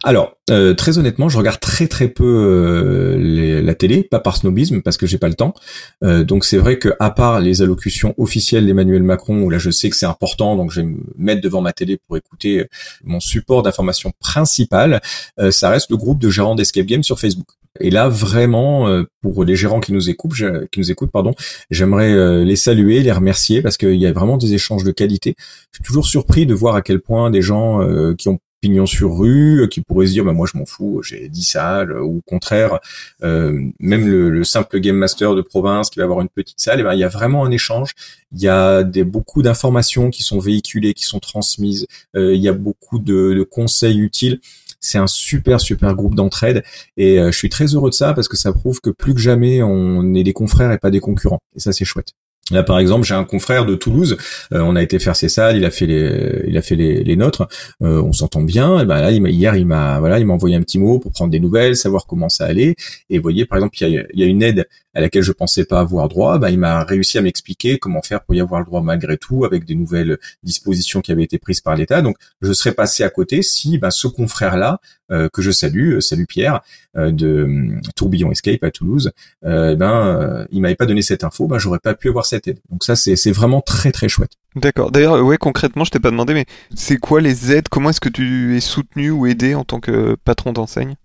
Alors, euh, très honnêtement, je regarde très très peu euh, la télé, pas par snobisme, parce que j'ai pas le temps. donc c'est vrai que à part les allocutions officielles d'Emmanuel Macron, où là je sais que c'est important, donc je vais me mettre devant ma télé pour écouter mon support d'information principal, ça reste le groupe de gérants d'Escape Game sur Facebook. Et là, vraiment, euh, pour les gérants qui nous écoutent, qui nous écoutent, pardon, j'aimerais euh, les saluer, les remercier parce qu'il y a vraiment des échanges de qualité. Je suis toujours surpris de voir à quel point des gens euh, qui ont pignon sur rue, qui pourraient se dire, bah, moi je m'en fous, j'ai 10 salles, ou au contraire, même le, simple game master de province qui va avoir une petite salle, et ben il y a vraiment un échange. Il y a des beaucoup d'informations qui sont véhiculées, qui sont transmises. il y a beaucoup de, de conseils utiles. C'est un super super groupe d'entraide et euh, je suis très heureux de ça parce que ça prouve que plus que jamais on est des confrères et pas des concurrents. Et ça c'est chouette. Là, par exemple, j'ai un confrère de Toulouse. Euh, on a été faire ses salles, il a fait les, il a fait les, les nôtres. Euh, on s'entend bien. Et ben là, il hier, il m'a, voilà, il m'a envoyé un petit mot pour prendre des nouvelles, savoir comment ça allait. Et voyez, par exemple, il y a, il y a une aide à laquelle je pensais pas avoir droit. Ben, il m'a réussi à m'expliquer comment faire pour y avoir le droit malgré tout, avec des nouvelles dispositions qui avaient été prises par l'État. Donc, je serais passé à côté si, ben, ce confrère-là, euh, que je salue, salut Pierre, de Tourbillon Escape à Toulouse, ben, il m'avait pas donné cette info, ben, j'aurais pas pu avoir donc ça, c'est vraiment très très chouette. D'accord. D'ailleurs, ouais, concrètement, je t'ai pas demandé, mais c'est quoi les aides? Comment est-ce que tu es soutenu ou aidé en tant que patron d'enseigne?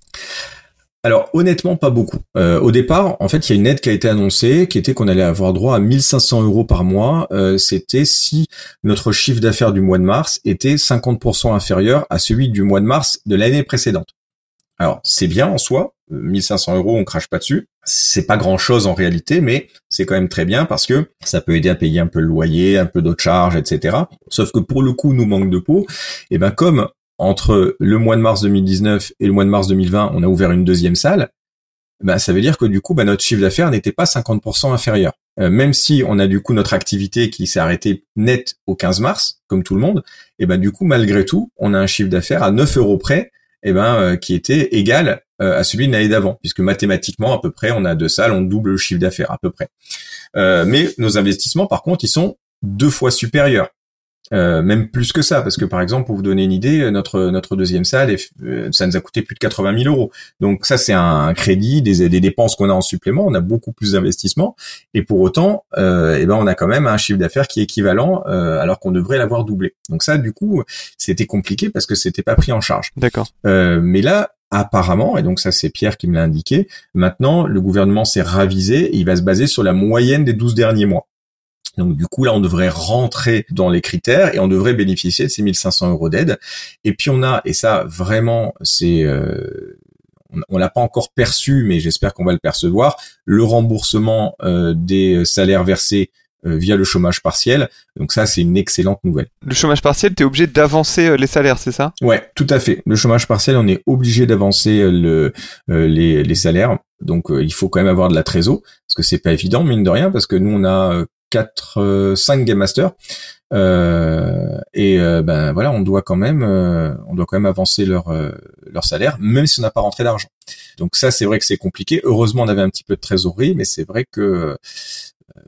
Alors honnêtement pas beaucoup. Euh, au départ, en fait, il y a une aide qui a été annoncée, qui était qu'on allait avoir droit à 1500 euros par mois. Euh, c'était si notre chiffre d'affaires du mois de mars était 50% inférieur à celui du mois de mars de l'année précédente. Alors c'est bien en soi, 1500 euros, on crache pas dessus. C'est pas grand chose en réalité, mais c'est quand même très bien parce que ça peut aider à payer un peu le loyer, un peu d'autres charges, etc. Sauf que pour le coup, nous manque de peau. Et ben comme entre le mois de mars 2019 et le mois de mars 2020, on a ouvert une deuxième salle, ben ça veut dire que du coup, ben, notre chiffre d'affaires n'était pas 50% inférieur. Euh, même si on a du coup notre activité qui s'est arrêtée net au 15 mars, comme tout le monde, et ben du coup, malgré tout, on a un chiffre d'affaires à 9 euros près, et ben euh, qui était égal euh, à celui de l'année d'avant, puisque mathématiquement, à peu près, on a deux salles, on double le chiffre d'affaires, à peu près. Euh, mais nos investissements, par contre, ils sont deux fois supérieurs. Euh, même plus que ça, parce que par exemple, pour vous donner une idée, notre notre deuxième salle, ça nous a coûté plus de 80 000 euros. Donc ça, c'est un crédit, des, des dépenses qu'on a en supplément. On a beaucoup plus d'investissements, et pour autant, euh, eh ben on a quand même un chiffre d'affaires qui est équivalent, euh, alors qu'on devrait l'avoir doublé. Donc ça, du coup, c'était compliqué parce que c'était pas pris en charge. D'accord. Euh, mais là, apparemment, et donc ça c'est Pierre qui me l'a indiqué, maintenant le gouvernement s'est ravisé et il va se baser sur la moyenne des 12 derniers mois. Donc du coup là on devrait rentrer dans les critères et on devrait bénéficier de ces 1500 euros d'aide. Et puis on a, et ça vraiment c'est... Euh, on, l'a pas encore perçu, mais j'espère qu'on va le percevoir, le remboursement euh, des salaires versés via le chômage partiel. Donc ça, c'est une excellente nouvelle. Le chômage partiel, tu es obligé d'avancer les salaires, c'est ça? Ouais, tout à fait. Le chômage partiel, on est obligé d'avancer le, les, les salaires. Donc il faut quand même avoir de la trésor, parce que c'est pas évident, mine de rien, parce que nous, on a quatre, cinq game masters. Euh, et euh, ben voilà, on doit quand même, euh, on doit quand même avancer leur leur salaire, même si on n'a pas rentré d'argent. Donc ça, c'est vrai que c'est compliqué. Heureusement, on avait un petit peu de trésorerie, mais c'est vrai que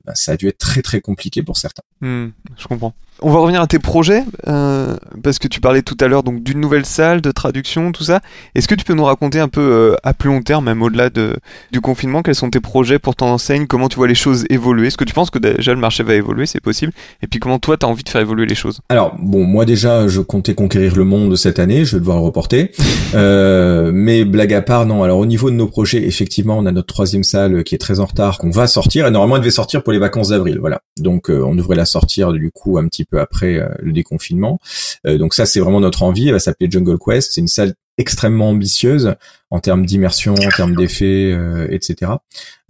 ben, ça a dû être très très compliqué pour certains. Hmm, je comprends. On va revenir à tes projets, euh, parce que tu parlais tout à l'heure donc d'une nouvelle salle, de traduction, tout ça. Est-ce que tu peux nous raconter un peu euh, à plus long terme, même au-delà de, du confinement, quels sont tes projets pour ton enseigne? Comment tu vois les choses évoluer? Est-ce que tu penses que déjà le marché va évoluer? C'est possible Et puis comment toi, tu as envie de faire évoluer les choses? Alors, bon, moi déjà, je comptais conquérir le monde cette année, je vais devoir le reporter. euh, mais blague à part, non. Alors au niveau de nos projets, effectivement, on a notre troisième salle qui est très en retard, qu'on va sortir. Et normalement, elle devait sortir pour les vacances d'avril, voilà. Donc euh, on devrait la sortir du coup un petit peu après euh, le déconfinement. Euh, donc ça, c'est vraiment notre envie. Elle va s'appeler Jungle Quest. C'est une salle extrêmement ambitieuse en termes d'immersion, en termes d'effets, etc.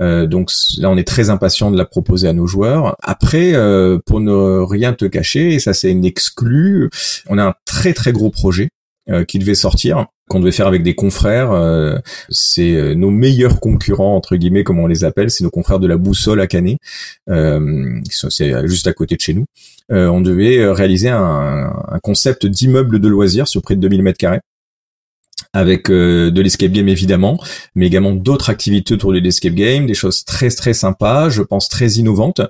donc là, on est très impatient de la proposer à nos joueurs. Après, pour ne rien te cacher, et ça c'est une exclue, on a un très très gros projet qui devait sortir qu'on devait faire avec des confrères. Euh, c'est euh, nos meilleurs concurrents entre guillemets, comme on les appelle, c'est nos confrères de la Boussole à Canet. Euh, c'est juste à côté de chez nous. on devait réaliser un, concept d'immeuble de loisirs sur près de 2000 mètres carrés avec de l'escape game évidemment, mais également d'autres activités autour de l'escape game, des choses très très sympas, je pense très innovantes.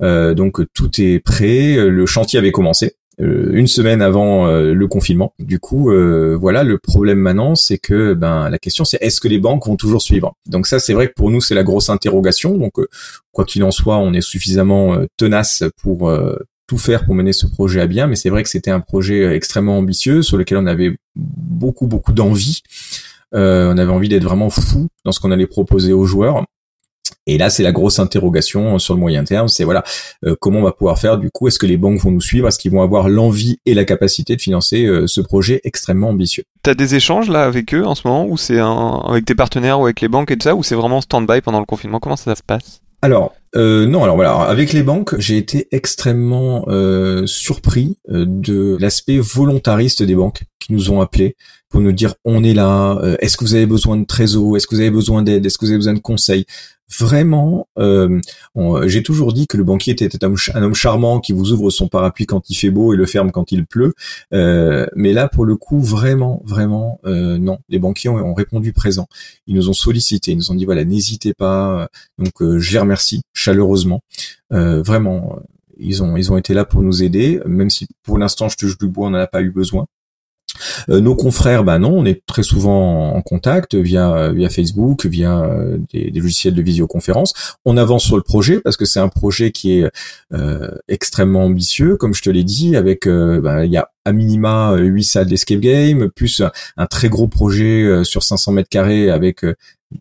donc tout est prêt, le chantier avait commencé. Euh, une semaine avant euh, le confinement. Du coup, euh, voilà, le problème maintenant, c'est que ben la question c'est est-ce que les banques vont toujours suivre? Donc ça, c'est vrai que pour nous, c'est la grosse interrogation. Donc quoi qu'il en soit, on est suffisamment tenace pour tout faire pour mener ce projet à bien, mais c'est vrai que c'était un projet extrêmement ambitieux sur lequel on avait beaucoup beaucoup d'envie. on avait envie d'être vraiment fou dans ce qu'on allait proposer aux joueurs. Et là, c'est la grosse interrogation sur le moyen terme, c'est voilà euh, comment on va pouvoir faire. Du coup, est-ce que les banques vont nous suivre? Est-ce qu'ils vont avoir l'envie et la capacité de financer euh, ce projet extrêmement ambitieux? T'as des échanges là avec eux en ce moment, ou c'est avec tes partenaires ou avec les banques et tout ça, ou c'est vraiment stand-by pendant le confinement? Comment ça se passe? Alors, euh, non, alors voilà, avec les banques, j'ai été extrêmement surpris de l'aspect volontariste des banques qui nous ont appelés pour nous dire on est là, est-ce que vous avez besoin de trésor, est-ce que vous avez besoin d'aide, est-ce que vous avez besoin de conseils? Vraiment, euh, j'ai toujours dit que le banquier était un homme, charmant qui vous ouvre son parapluie quand il fait beau et le ferme quand il pleut. Euh, mais là, pour le coup, vraiment, vraiment, euh, non. Les banquiers ont, répondu présent. Ils nous ont sollicité, ils nous ont dit voilà, n'hésitez pas. Donc, je les remercie chaleureusement. vraiment, ils ont, ils ont été là pour nous aider, même si pour l'instant, je touche du bois, on n'en a pas eu besoin. Euh, nos confrères, bah non, on est très souvent en contact via via Facebook, via euh, des, logiciels de visioconférence. On avance sur le projet parce que c'est un projet qui est euh, extrêmement ambitieux, comme je te l'ai dit. Avec, bah, il y a à minima 8 salles d'escape game, plus un très gros projet sur 500 mètres carrés avec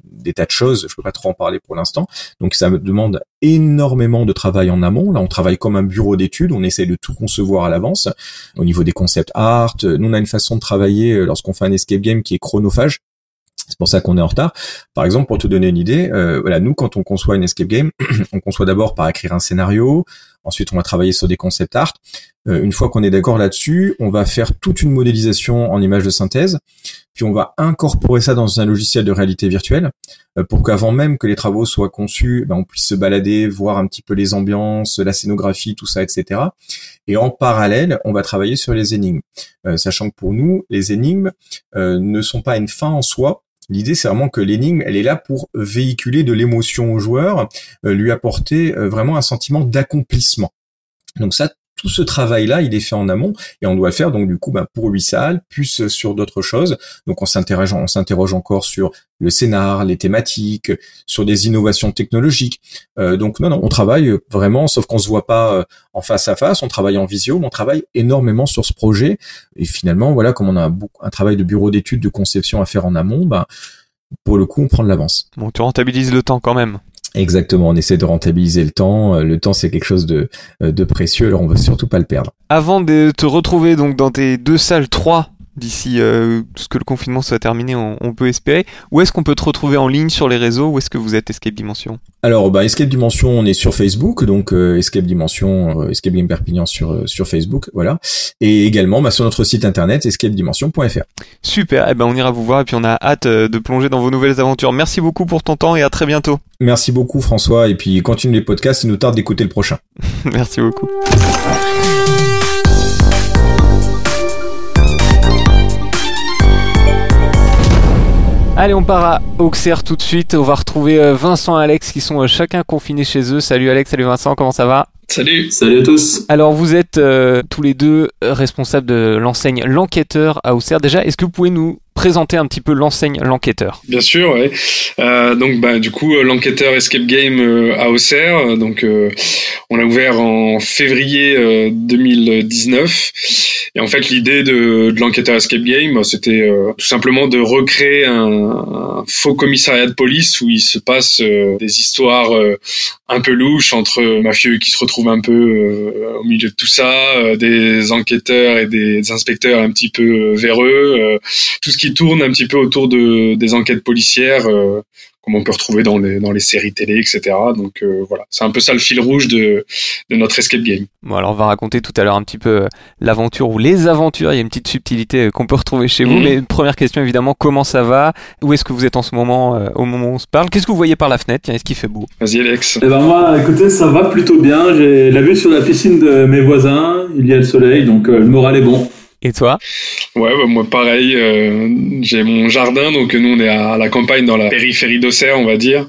des tas de choses, je peux pas trop en parler pour l'instant. Donc ça me demande énormément de travail en amont. Là, on travaille comme un bureau d'études, on essaie de tout concevoir à l'avance au niveau des concepts art. Nous, on a une façon de travailler euh, lorsqu'on fait un escape game qui est chronophage. C'est pour ça qu'on est en retard. Par exemple, pour te donner une idée, euh, voilà, nous, quand on conçoit une escape game, on conçoit d'abord par écrire un scénario, Ensuite, on va travailler sur des concept art. Euh, une fois qu'on est d'accord là-dessus, on va faire toute une modélisation en images de synthèse, puis on va incorporer ça dans un logiciel de réalité virtuelle euh, pour qu'avant même que les travaux soient conçus, ben, on puisse se balader, voir un petit peu les ambiances, la scénographie, tout ça, etc. Et en parallèle, on va travailler sur les énigmes, euh, sachant que pour nous, les énigmes ne sont pas une fin en soi, L'idée, c'est vraiment que l'énigme, elle est là pour véhiculer de l'émotion au joueur, euh, lui apporter euh, vraiment un sentiment d'accomplissement. Donc ça, tout ce travail-là, il est fait en amont et on doit le faire donc du coup ben, pour huit salles, plus sur d'autres choses. Donc on s'interroge, on s'interroge encore sur le scénar, les thématiques, sur des innovations technologiques. Euh, donc non, non, on travaille vraiment, sauf qu'on se voit pas euh, en face à face, on travaille en visio, mais on travaille énormément sur ce projet. Et finalement, voilà, comme on a un travail de bureau d'études, de conception à faire en amont, ben, pour le coup, on prend de l'avance. Bon, tu rentabilises le temps quand même. Exactement, on essaie de rentabiliser le temps. Euh, le temps, c'est quelque chose de, de précieux, alors on veut surtout pas le perdre. Avant de te retrouver donc dans tes deux salles, trois d'ici euh, ce que le confinement soit terminé, on, on peut espérer. Où est-ce qu'on peut te retrouver en ligne sur les réseaux? Où est-ce que vous êtes Escape Dimension? Alors, bah, Escape Dimension, on est sur Facebook, donc euh, Escape Dimension, euh, Escape Game Perpignan sur sur Facebook, voilà. Et également bah, sur notre site internet escapedimension.fr. Super, eh ben on ira vous voir et puis on a hâte de plonger dans vos nouvelles aventures. Merci beaucoup pour ton temps et à très bientôt. Merci beaucoup François, et puis continue les podcasts, il nous tarde d'écouter le prochain. Merci beaucoup. Allez, on part à Auxerre tout de suite. On va retrouver euh, Vincent et Alex qui sont euh, chacun confinés chez eux. Salut Alex, salut Vincent, comment ça va? Salut Salut à tous Alors vous êtes euh, tous les deux responsables de l'enseigne L'Enquêteur à Auxerre. Déjà, est-ce que vous pouvez nous présenter un petit peu l'enseigne L'Enquêteur Bien sûr, ouais. Euh, donc bah du coup euh, l'enquêteur Escape Game euh, à Auxerre. Donc euh, on a ouvert en février euh, 2019. Et en fait l'idée de, l'enquêteur Escape Game, bah, c'était euh, tout simplement de recréer un, faux commissariat de police où il se passe euh, des histoires euh, un peu louches entre mafieux qui se retrouvent un peu euh, au milieu de tout ça, euh, des enquêteurs et des inspecteurs un petit peu euh, véreux, euh, tout ce qui tourne un petit peu autour de des enquêtes policières, euh, comme on peut retrouver dans les dans les séries télé, etc. Donc euh, voilà, c'est un peu ça le fil rouge de de notre escape game. Bon, alors on va raconter tout à l'heure un petit peu euh, l'aventure ou les aventures. Il y a une petite subtilité qu'on peut retrouver chez vous. Mhm. Mais première question évidemment, comment ça va? Où est-ce que vous êtes en ce moment, euh, au moment où on se parle? Qu'est-ce que vous voyez par la fenêtre? Tiens, est-ce qu'il fait beau? Vas-y Alex. Eh ben moi, écoutez, ça va plutôt bien. J'ai la vue sur la piscine de mes voisins. Il y a le soleil, donc euh, le moral est bon. Et toi? Ouais, bah, moi pareil, euh, j'ai mon jardin, donc nous on est à la campagne dans la périphérie d'Auxerre, on va dire.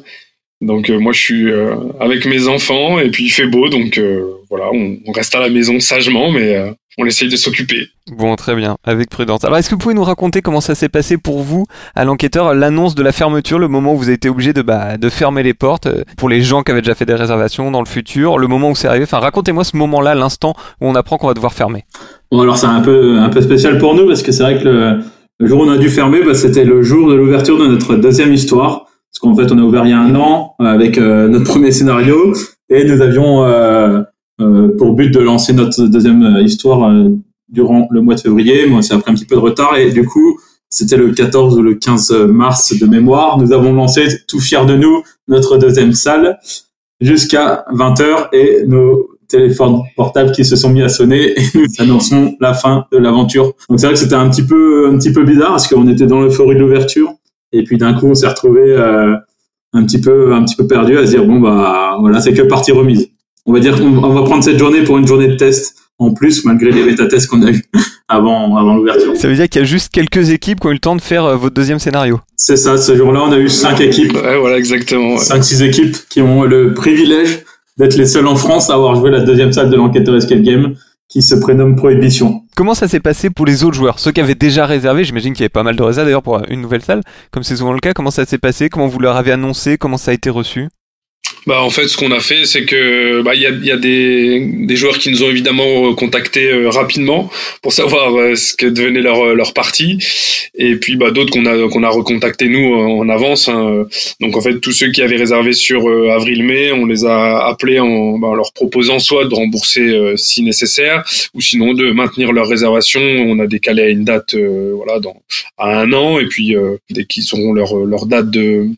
Donc euh, moi je suis euh, avec mes enfants et puis il fait beau, donc euh, voilà, on, on reste à la maison sagement, mais euh, on essaye de s'occuper. Bon, très bien, avec prudence. Alors, est-ce que vous pouvez nous raconter comment ça s'est passé pour vous, à l'enquêteur, l'annonce de la fermeture, le moment où vous avez été obligé de, bah, de fermer les portes, euh, pour les gens qui avaient déjà fait des réservations dans le futur, le moment où c'est arrivé? Enfin, racontez-moi ce moment-là, l'instant où on apprend qu'on va devoir fermer. Bon, alors c'est un peu un peu spécial pour nous parce que c'est vrai que le, le jour où on a dû fermer, bah, c'était le jour de l'ouverture de notre deuxième histoire. Parce qu'en fait, on a ouvert il y a un an euh, avec euh, notre premier scénario et nous avions euh, pour but de lancer notre deuxième histoire durant le mois de février. Moi, ça a pris un petit peu de retard et du coup, c'était le 14 ou le 15 mars de mémoire. Nous avons lancé, tout fiers de nous, notre deuxième salle jusqu'à 20h et nos téléphones portables qui se sont mis à sonner et nous annonçons la fin de l'aventure. Donc c'est vrai que c'était un petit peu un petit peu bizarre parce qu'on était dans l'euphorie de l'ouverture et puis d'un coup on s'est retrouvé euh, un petit peu un petit peu perdu à se dire bon bah voilà c'est que partie remise. On va dire qu'on on va prendre cette journée pour une journée de test en plus malgré les bêta tests qu'on a eu avant avant l'ouverture. Ça veut dire qu'il y a juste quelques équipes qui ont eu le temps de faire euh, votre deuxième scénario. C'est ça, ce jour-là on a eu cinq équipes, Ouais, voilà exactement. ouais. cinq six équipes qui ont le privilège d'être les seules en France à avoir joué la deuxième salle de l'enquêteur escape game qui se prénomme Prohibition. Comment ça s'est passé pour les autres joueurs Ceux qui avaient déjà réservé, j'imagine qu'il y avait pas mal de réserves d'ailleurs pour une nouvelle salle, comme c'est souvent le cas. Comment ça s'est passé Comment vous leur avez annoncé Comment ça a été reçu? Bah en fait, ce qu'on a fait, c'est que bah il y a, y a des, des joueurs qui nous ont évidemment euh, contactés euh, rapidement pour savoir euh, ce que devenait leur leur partie, et puis bah d'autres qu'on a qu'on a recontactés nous en avance. hein. Donc en fait, tous ceux qui avaient réservé sur avril-mai, on les a appelés en, bah, leur proposant soit de rembourser si nécessaire, ou sinon de maintenir leur réservation. On a décalé à une date, voilà, dans à un an, et puis dès qu'ils auront leur leur date de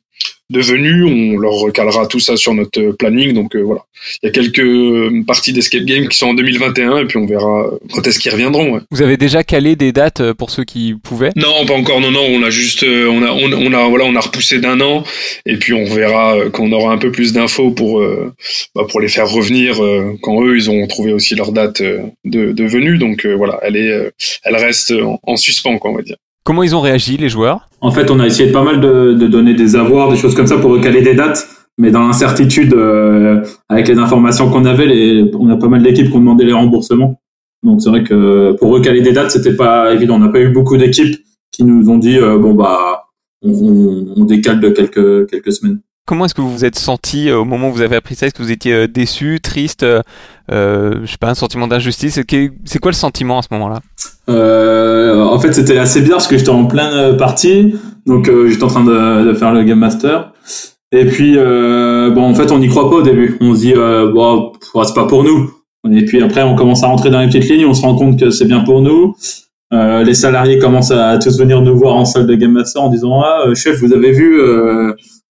de venue, on leur recalera tout ça sur notre euh, planning. Donc euh, voilà, il y a quelques euh, parties d'escape game qui sont en 2021 et puis on verra quand est-ce qu'ils reviendront. ouais. Vous avez déjà calé des dates euh, pour ceux qui pouvaient? Non, pas encore. Non, non, on a juste, on a, on, on a, voilà, on a repoussé d'un an et puis on verra quand on aura un peu plus d'infos pour, euh, bah, pour les faire revenir quand eux ils ont trouvé aussi leur date de, de venue. Donc euh, voilà, elle est, elle reste en, en suspens, quoi, on va dire. Comment ils ont réagi, les joueurs? En fait, on a essayé pas mal de, de donner des avoirs, des choses comme ça pour recaler des dates, mais dans l'incertitude, euh, avec les informations qu'on avait, les, on a pas mal d'équipes qui ont demandé les remboursements. Donc c'est vrai que pour recaler des dates, c'était pas évident. On n'a pas eu beaucoup d'équipes qui nous ont dit euh, bon bah on, on, on décale de quelques quelques semaines. Comment est-ce que vous vous êtes senti euh, au moment où vous avez appris ça? Est-ce que vous étiez déçu, triste euh, euh, Je sais pas, un sentiment d'injustice C'est quoi le sentiment à ce moment-là? Euh, en fait, c'était assez bien parce que j'étais en pleine euh, partie, donc euh, j'étais en train de, de faire le game master. Et puis, euh, bon, en fait, on n'y croit pas au début. On se dit, euh, bon, c'est pas pour nous. Et puis après, on commence à rentrer dans les petites lignes, on se rend compte que c'est bien pour nous. Euh, les salariés commencent à tous venir nous voir en salle de Game Master en disant ah chef vous avez vu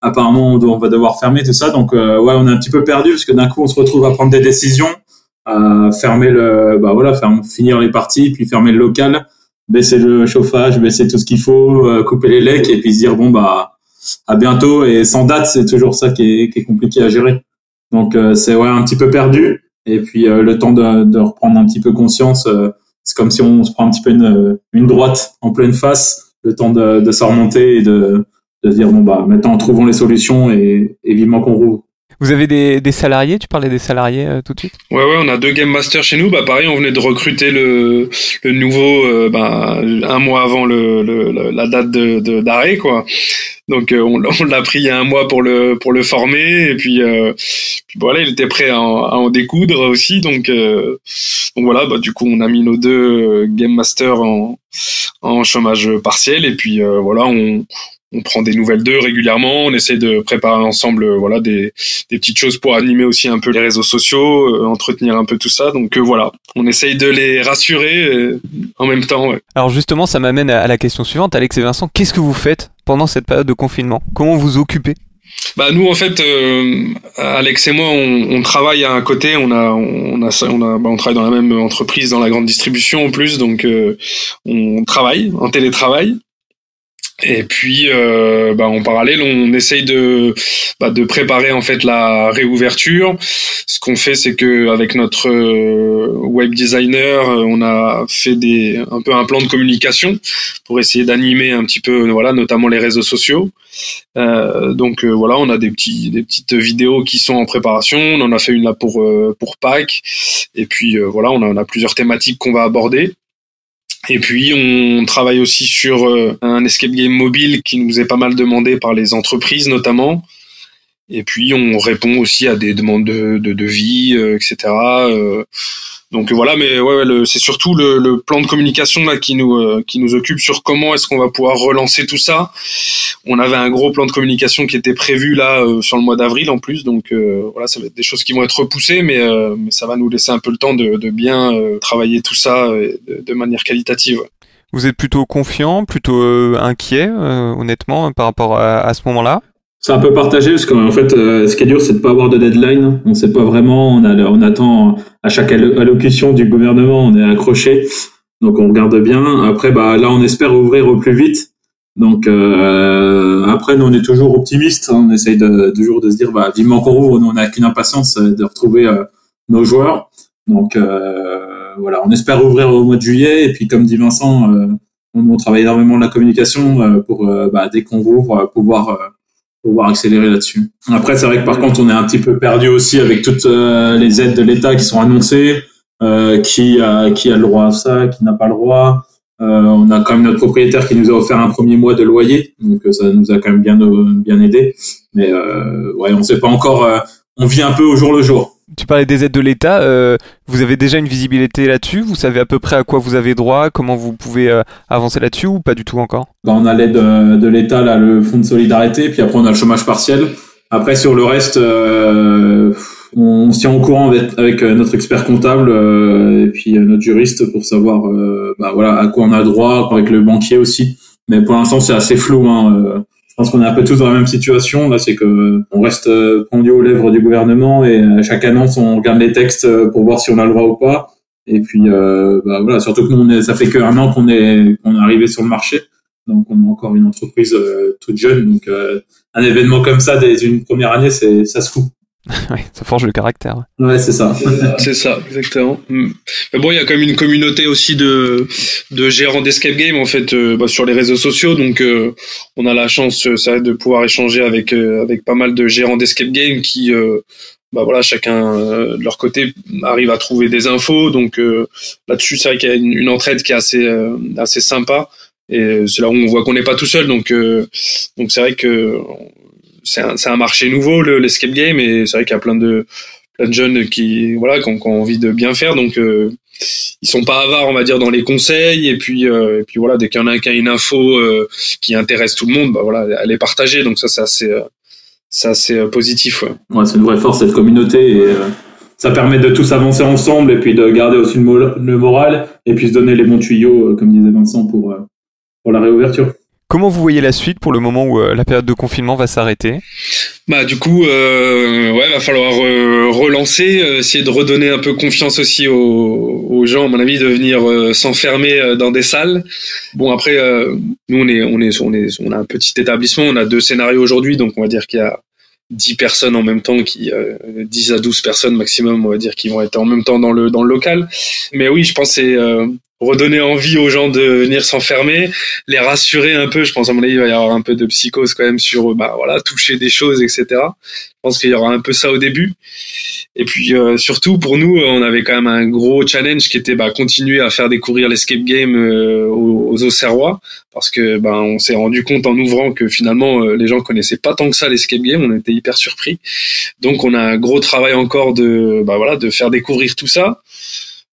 apparemment on va devoir fermer tout ça donc ouais on est un petit peu perdu parce que d'un coup on se retrouve à prendre des décisions à fermer le bah voilà finir les parties puis fermer le local baisser le chauffage baisser tout ce qu'il faut couper les lecs et puis se dire bon bah à bientôt. Et sans date c'est toujours ça qui est, qui est compliqué à gérer. Donc c'est ouais un petit peu perdu. Et puis euh, le temps de, de, reprendre un petit peu conscience, euh, c'est comme si on se prend un petit peu une, une droite en pleine face, le temps de, de s'en remonter et de, de dire bon bah maintenant trouvons les solutions et, et vivement qu'on roule. Vous avez des, salariés? Tu parlais des salariés euh, tout de suite? Ouais, ouais, on a deux game masters chez nous. Bah, pareil, on venait de recruter le, nouveau euh, bah, un mois avant la date de d'arrêt, quoi. Donc euh, on, l'a pris il y a un mois pour le pour le former et puis, voilà, il était prêt à en, découdre aussi. Donc donc voilà, bah, du coup on a mis nos deux game masters en en chômage partiel et puis voilà, on on prend des nouvelles d'eux régulièrement, on essaie de préparer ensemble euh, voilà des, des, petites choses pour animer aussi un peu les réseaux sociaux, euh, entretenir un peu tout ça. Donc euh, voilà, on essaye de les rassurer en même temps. Alors justement, ça m'amène à la question suivante, Alex et Vincent, qu'est-ce que vous faites pendant cette période de confinement? Comment vous occupez? Bah nous en fait, Alex et moi, on, on, travaille à un côté. On a, on a, on a, bah, on travaille dans la même entreprise, dans la grande distribution en plus, donc on travaille en télétravail. Et puis, euh, bah, en parallèle, on essaye de, bah, de préparer en fait la réouverture. Ce qu'on fait, c'est que avec notre euh, web designer, euh, on a fait des un peu un plan de communication pour essayer d'animer un petit peu, voilà, notamment les réseaux sociaux. Euh, donc voilà, on a des petits des petites vidéos qui sont en préparation. On en a fait une là pour pour Pâques. Et puis voilà, on a, on a plusieurs thématiques qu'on va aborder. Et puis on travaille aussi sur euh, un escape game mobile qui nous est pas mal demandé par les entreprises notamment. Et puis on répond aussi à des demandes de, de devis, euh, etc. Euh, donc voilà, mais ouais, ouais c'est surtout le, le, plan de communication là qui nous euh, qui nous occupe sur comment est-ce qu'on va pouvoir relancer tout ça. On avait un gros plan de communication qui était prévu là euh, sur le mois d'avril en plus, donc voilà, ça va être des choses qui vont être repoussées, mais, mais ça va nous laisser un peu le temps de, de bien travailler tout ça de, de, manière qualitative. Vous êtes plutôt confiant, plutôt inquiet, honnêtement, par rapport à, à ce moment-là? C'est un peu partagé parce qu'en fait, euh, ce qui est dur, c'est de pas avoir de deadline. On sait pas vraiment. On, a, on attend à chaque allocution du gouvernement, on est accroché. Donc on regarde bien. Après, bah là, on espère ouvrir au plus vite. Donc euh, après, nous, on est toujours optimiste. On essaye de, toujours de se dire, bah vivement qu'on rouvre. Nous, on n'a qu'une impatience de retrouver euh, nos joueurs. Donc euh, voilà, on espère ouvrir au mois de juillet. Et puis, comme dit Vincent, on, on, travaille énormément de la communication pour bah, dès qu'on rouvre pouvoir pouvoir accélérer là-dessus. Après, c'est vrai que par contre, on est un petit peu perdu aussi avec toutes euh, les aides de l'État qui sont annoncées, euh, qui a qui a le droit à ça, qui n'a pas le droit. Euh, on a quand même notre propriétaire qui nous a offert un premier mois de loyer, donc ça nous a quand même bien bien aidé. Mais ouais, on sait pas encore. on vit un peu au jour le jour tu parlais des aides de l'État. Euh, vous avez déjà une visibilité là-dessus? Vous savez à peu près à quoi vous avez droit? Comment vous pouvez euh, avancer là-dessus ou pas du tout encore? Bah, On a l'aide euh, de l'État, là, le fonds de solidarité, puis après on a le chômage partiel. Après sur le reste, on se tient au courant avec, notre expert comptable et puis notre juriste pour savoir bah, voilà à quoi on a droit, avec le banquier aussi. Mais pour l'instant c'est assez flou. Hein, je pense qu'on est un peu tous dans la même situation. Là, c'est que on reste euh, pendu aux lèvres du gouvernement et à chaque annonce, on regarde les textes euh, pour voir si on a le droit ou pas. Et puis, euh, bah, voilà, surtout que nous, on est, ça fait qu'un an qu'on est qu'on est arrivé sur le marché, donc on est encore une entreprise euh, toute jeune. Donc, un événement comme ça dès une première année, c'est ça se fout. ouais, ça forge le caractère. Ouais, c'est ça. c'est ça, exactement. Hmm. Mais bon, il y a quand même une communauté aussi de, de gérants d'escape game en fait euh, bah, sur les réseaux sociaux, donc euh, on a la chance euh, ça de pouvoir échanger avec avec pas mal de gérants d'escape game qui bah voilà chacun de leur côté arrive à trouver des infos, donc là-dessus c'est vrai qu'il y a une, une, entraide qui est assez assez sympa et c'est là où on voit qu'on n'est pas tout seul, donc donc c'est vrai que c'est un, un, marché nouveau l'escape game et c'est vrai qu'il y a plein de plein de jeunes qui voilà qui ont, envie de bien faire donc euh, ils sont pas avares on va dire dans les conseils et puis euh, et puis voilà dès qu'il y en a qui a une info euh, qui intéresse tout le monde bah voilà elle est partagée donc ça c'est assez c'est assez positif ouais. ouais c'est une vraie force cette communauté et ça permet de tous avancer ensemble et puis de garder aussi le, moral et puis se donner les bons tuyaux, comme disait Vincent, pour, pour la réouverture. Comment vous voyez la suite pour le moment où la période de confinement va s'arrêter? Bah du coup, euh, ouais, va falloir relancer, essayer de redonner un peu confiance aussi aux, aux gens, à mon avis, de venir s'enfermer dans des salles. Bon après, nous on est, on est, on est, on a un petit établissement, on a deux scénarios aujourd'hui, donc on va dire qu'il y a 10 personnes en même temps, qui euh, 10 à 12 personnes maximum, on va dire, qui vont être en même temps dans le dans le local. Mais oui, je pense c'est euh, redonner envie aux gens de venir s'enfermer, les rassurer un peu. Je pense à mon avis, il va y avoir un peu de psychose quand même sur bah voilà toucher des choses, etc. Je pense qu'il y aura un peu ça au début. Et puis euh, surtout pour nous, on avait quand même un gros challenge qui était bah, continuer à faire découvrir l'escape game euh, aux, aux Auxerrois parce que bah, on s'est rendu compte en ouvrant que finalement euh, les gens connaissaient pas tant que ça l'escape game. On était hyper surpris. Donc on a un gros travail encore de bah, voilà de faire découvrir tout ça.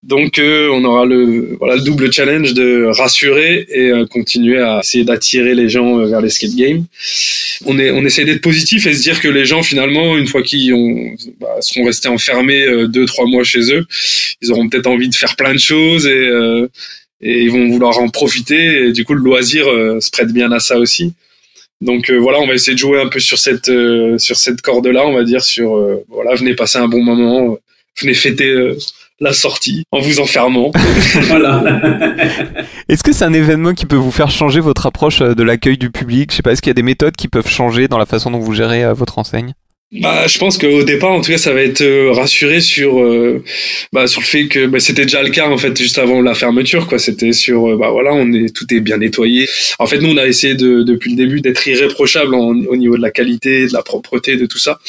Donc euh, on aura le voilà le double challenge de rassurer et euh, continuer à essayer d'attirer les gens euh, vers l'escape game. On est on essaie d'être positif et se dire que les gens finalement une fois qu'ils ont bah, seront restés enfermés deux trois mois chez eux, ils auront peut-être envie de faire plein de choses et et ils vont vouloir en profiter et du coup le loisir se prête bien à ça aussi. Donc voilà, on va essayer de jouer un peu sur cette sur cette corde là, on va dire sur voilà, venez passer un bon moment, venez fêter la sortie en vous enfermant. voilà. Est-ce que c'est un événement qui peut vous faire changer votre approche euh, de l'accueil du public? Je sais pas, est-ce qu'il y a des méthodes qui peuvent changer dans la façon dont vous gérez euh, votre enseigne? Bah, je pense qu'au départ, en tout cas, ça va être euh, rassuré sur, euh, bah, sur le fait que bah, c'était déjà le cas en fait juste avant la fermeture, quoi. C'était sur, euh, bah voilà, on est tout est bien nettoyé. En fait, nous, on a essayé de, depuis le début d'être irréprochable au niveau de la qualité, de la propreté, de tout ça.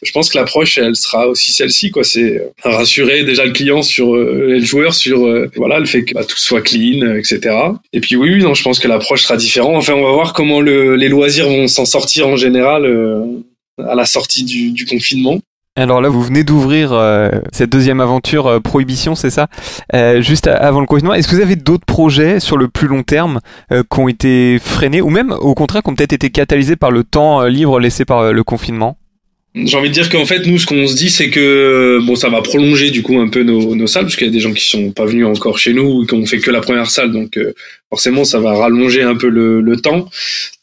Je pense que l'approche, elle sera aussi celle-ci, quoi. C'est rassurer déjà le client sur le joueur sur, voilà, le fait que bah, tout soit clean, etc. Et puis oui, oui, non, je pense que l'approche sera différente. Enfin, on va voir comment le, les loisirs vont s'en sortir en général à la sortie du, confinement. Alors là, vous venez d'ouvrir euh, cette deuxième aventure euh, Prohibition, c'est ça? Euh, Juste avant le confinement, est-ce que vous avez d'autres projets sur le plus long terme qui ont été freinés ou même au contraire qui ont peut-être été catalysés par le temps libre laissé par le confinement? J'ai envie de dire qu'en fait, nous, ce qu'on se dit, c'est que bon, ça va prolonger du coup un peu nos, salles, parce qu'il y a des gens qui sont pas venus encore chez nous ou qui ont fait que la première salle, donc euh, forcément, ça va rallonger un peu le, temps.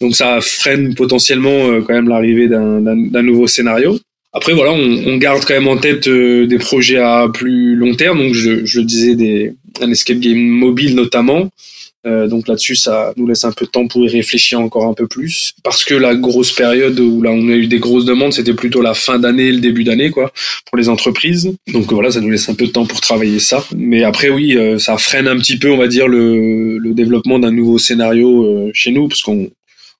Donc ça freine potentiellement euh, quand même l'arrivée d'un nouveau scénario. Après, voilà, on, on, garde quand même en tête euh, des projets à plus long terme. Donc, je, je disais des un escape game mobile notamment. Euh, donc là-dessus, ça nous laisse un peu de temps pour y réfléchir encore un peu plus. Parce que la grosse période où là on a eu des grosses demandes, c'était plutôt la fin d'année, le début d'année, quoi, pour les entreprises. Donc voilà, ça nous laisse un peu de temps pour travailler ça. Mais après, oui, euh, ça freine un petit peu, on va dire, le, le développement d'un nouveau scénario euh, chez nous, parce qu'on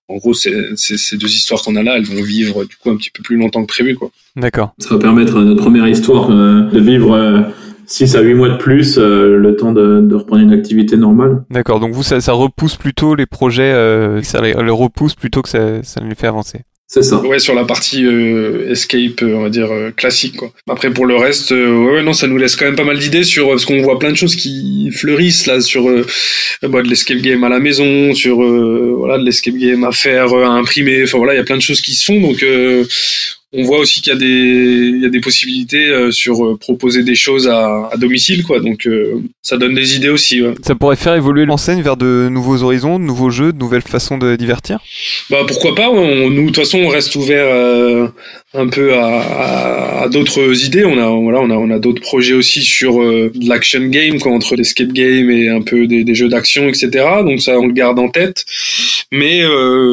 en gros, ces deux histoires qu'on a là, elles vont vivre du coup un petit peu plus longtemps que prévu, quoi. D'accord. Ça va permettre à notre première histoire de vivre 6 à 8 mois de plus, euh, le temps de, de, reprendre une activité normale. D'accord, donc vous, ça, ça, repousse plutôt les projets, euh, ça les, le repousse plutôt que ça, ça les fait avancer. C'est ça. Ouais, sur la partie euh, escape, on va dire euh, classique quoi. Après pour le reste, euh, ouais non, ça nous laisse quand même pas mal d'idées sur parce qu'on voit plein de choses qui fleurissent là sur bah, de l'escape game à la maison, sur voilà de l'escape game à faire, à imprimer. Enfin voilà, il y a plein de choses qui se font donc on voit aussi qu'il y a des il y a des possibilités euh, sur euh, proposer des choses à, à, domicile quoi donc euh, ça donne des idées aussi ouais. ça pourrait faire évoluer l'enseigne vers de nouveaux horizons de nouveaux jeux de nouvelles façons de divertir? Bah pourquoi pas on, nous de toute façon on reste ouvert un peu à, à, à d'autres idées on a voilà on a on a d'autres projets aussi sur l'action game quoi entre l'escape game et un peu des, des jeux d'action etc donc ça on le garde en tête mais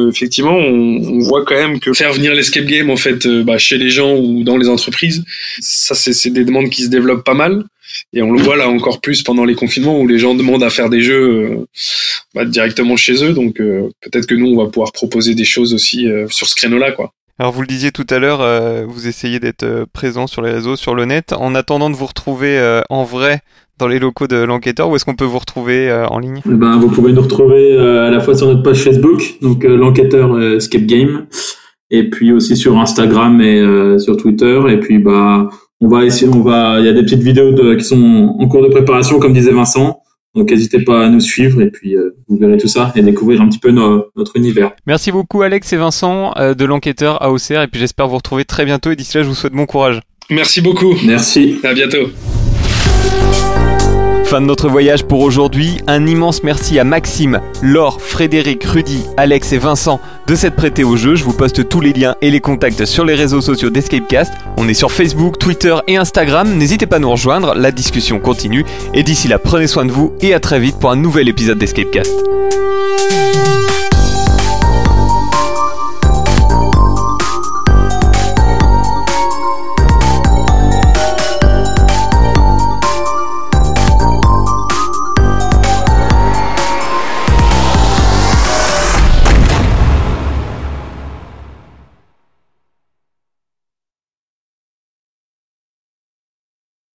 effectivement on, on, voit quand même que faire venir l'escape game en fait bah, chez les gens ou dans les entreprises. Ça, c'est des demandes qui se développent pas mal. Et on le voit là encore plus pendant les confinements où les gens demandent à faire des jeux euh, bah, directement chez eux. Donc euh, peut-être que nous, on va pouvoir proposer des choses aussi euh, sur ce créneau-là. quoi. Alors vous le disiez tout à l'heure, vous essayez d'être présent sur les réseaux, sur le net. En attendant de vous retrouver en vrai dans les locaux de l'enquêteur, où est-ce qu'on peut vous retrouver en ligne? Eh ben, Vous pouvez nous retrouver à la fois sur notre page Facebook, donc l'enquêteur Escape Game, et puis aussi sur Instagram et euh, sur Twitter. Et puis bah on va essayer, on va, il y a des petites vidéos de, qui sont en cours de préparation, comme disait Vincent. Donc n'hésitez pas à nous suivre et puis euh, vous verrez tout ça et découvrir un petit peu notre univers. Merci beaucoup Alex et Vincent euh, de l'enquêteur AOCR et puis j'espère vous retrouver très bientôt et d'ici là je vous souhaite bon courage. Merci beaucoup. Merci. À bientôt. Fin de notre voyage pour aujourd'hui. Un immense merci à Maxime, Laure, Frédéric, Rudy, Alex et Vincent de s'être prêtés au jeu. Je vous poste tous les liens et les contacts sur les réseaux sociaux d'Escapecast. On est sur Facebook, Twitter et Instagram. N'hésitez pas à nous rejoindre, la discussion continue. Et d'ici là, prenez soin de vous et à très vite pour un nouvel épisode d'Escapecast.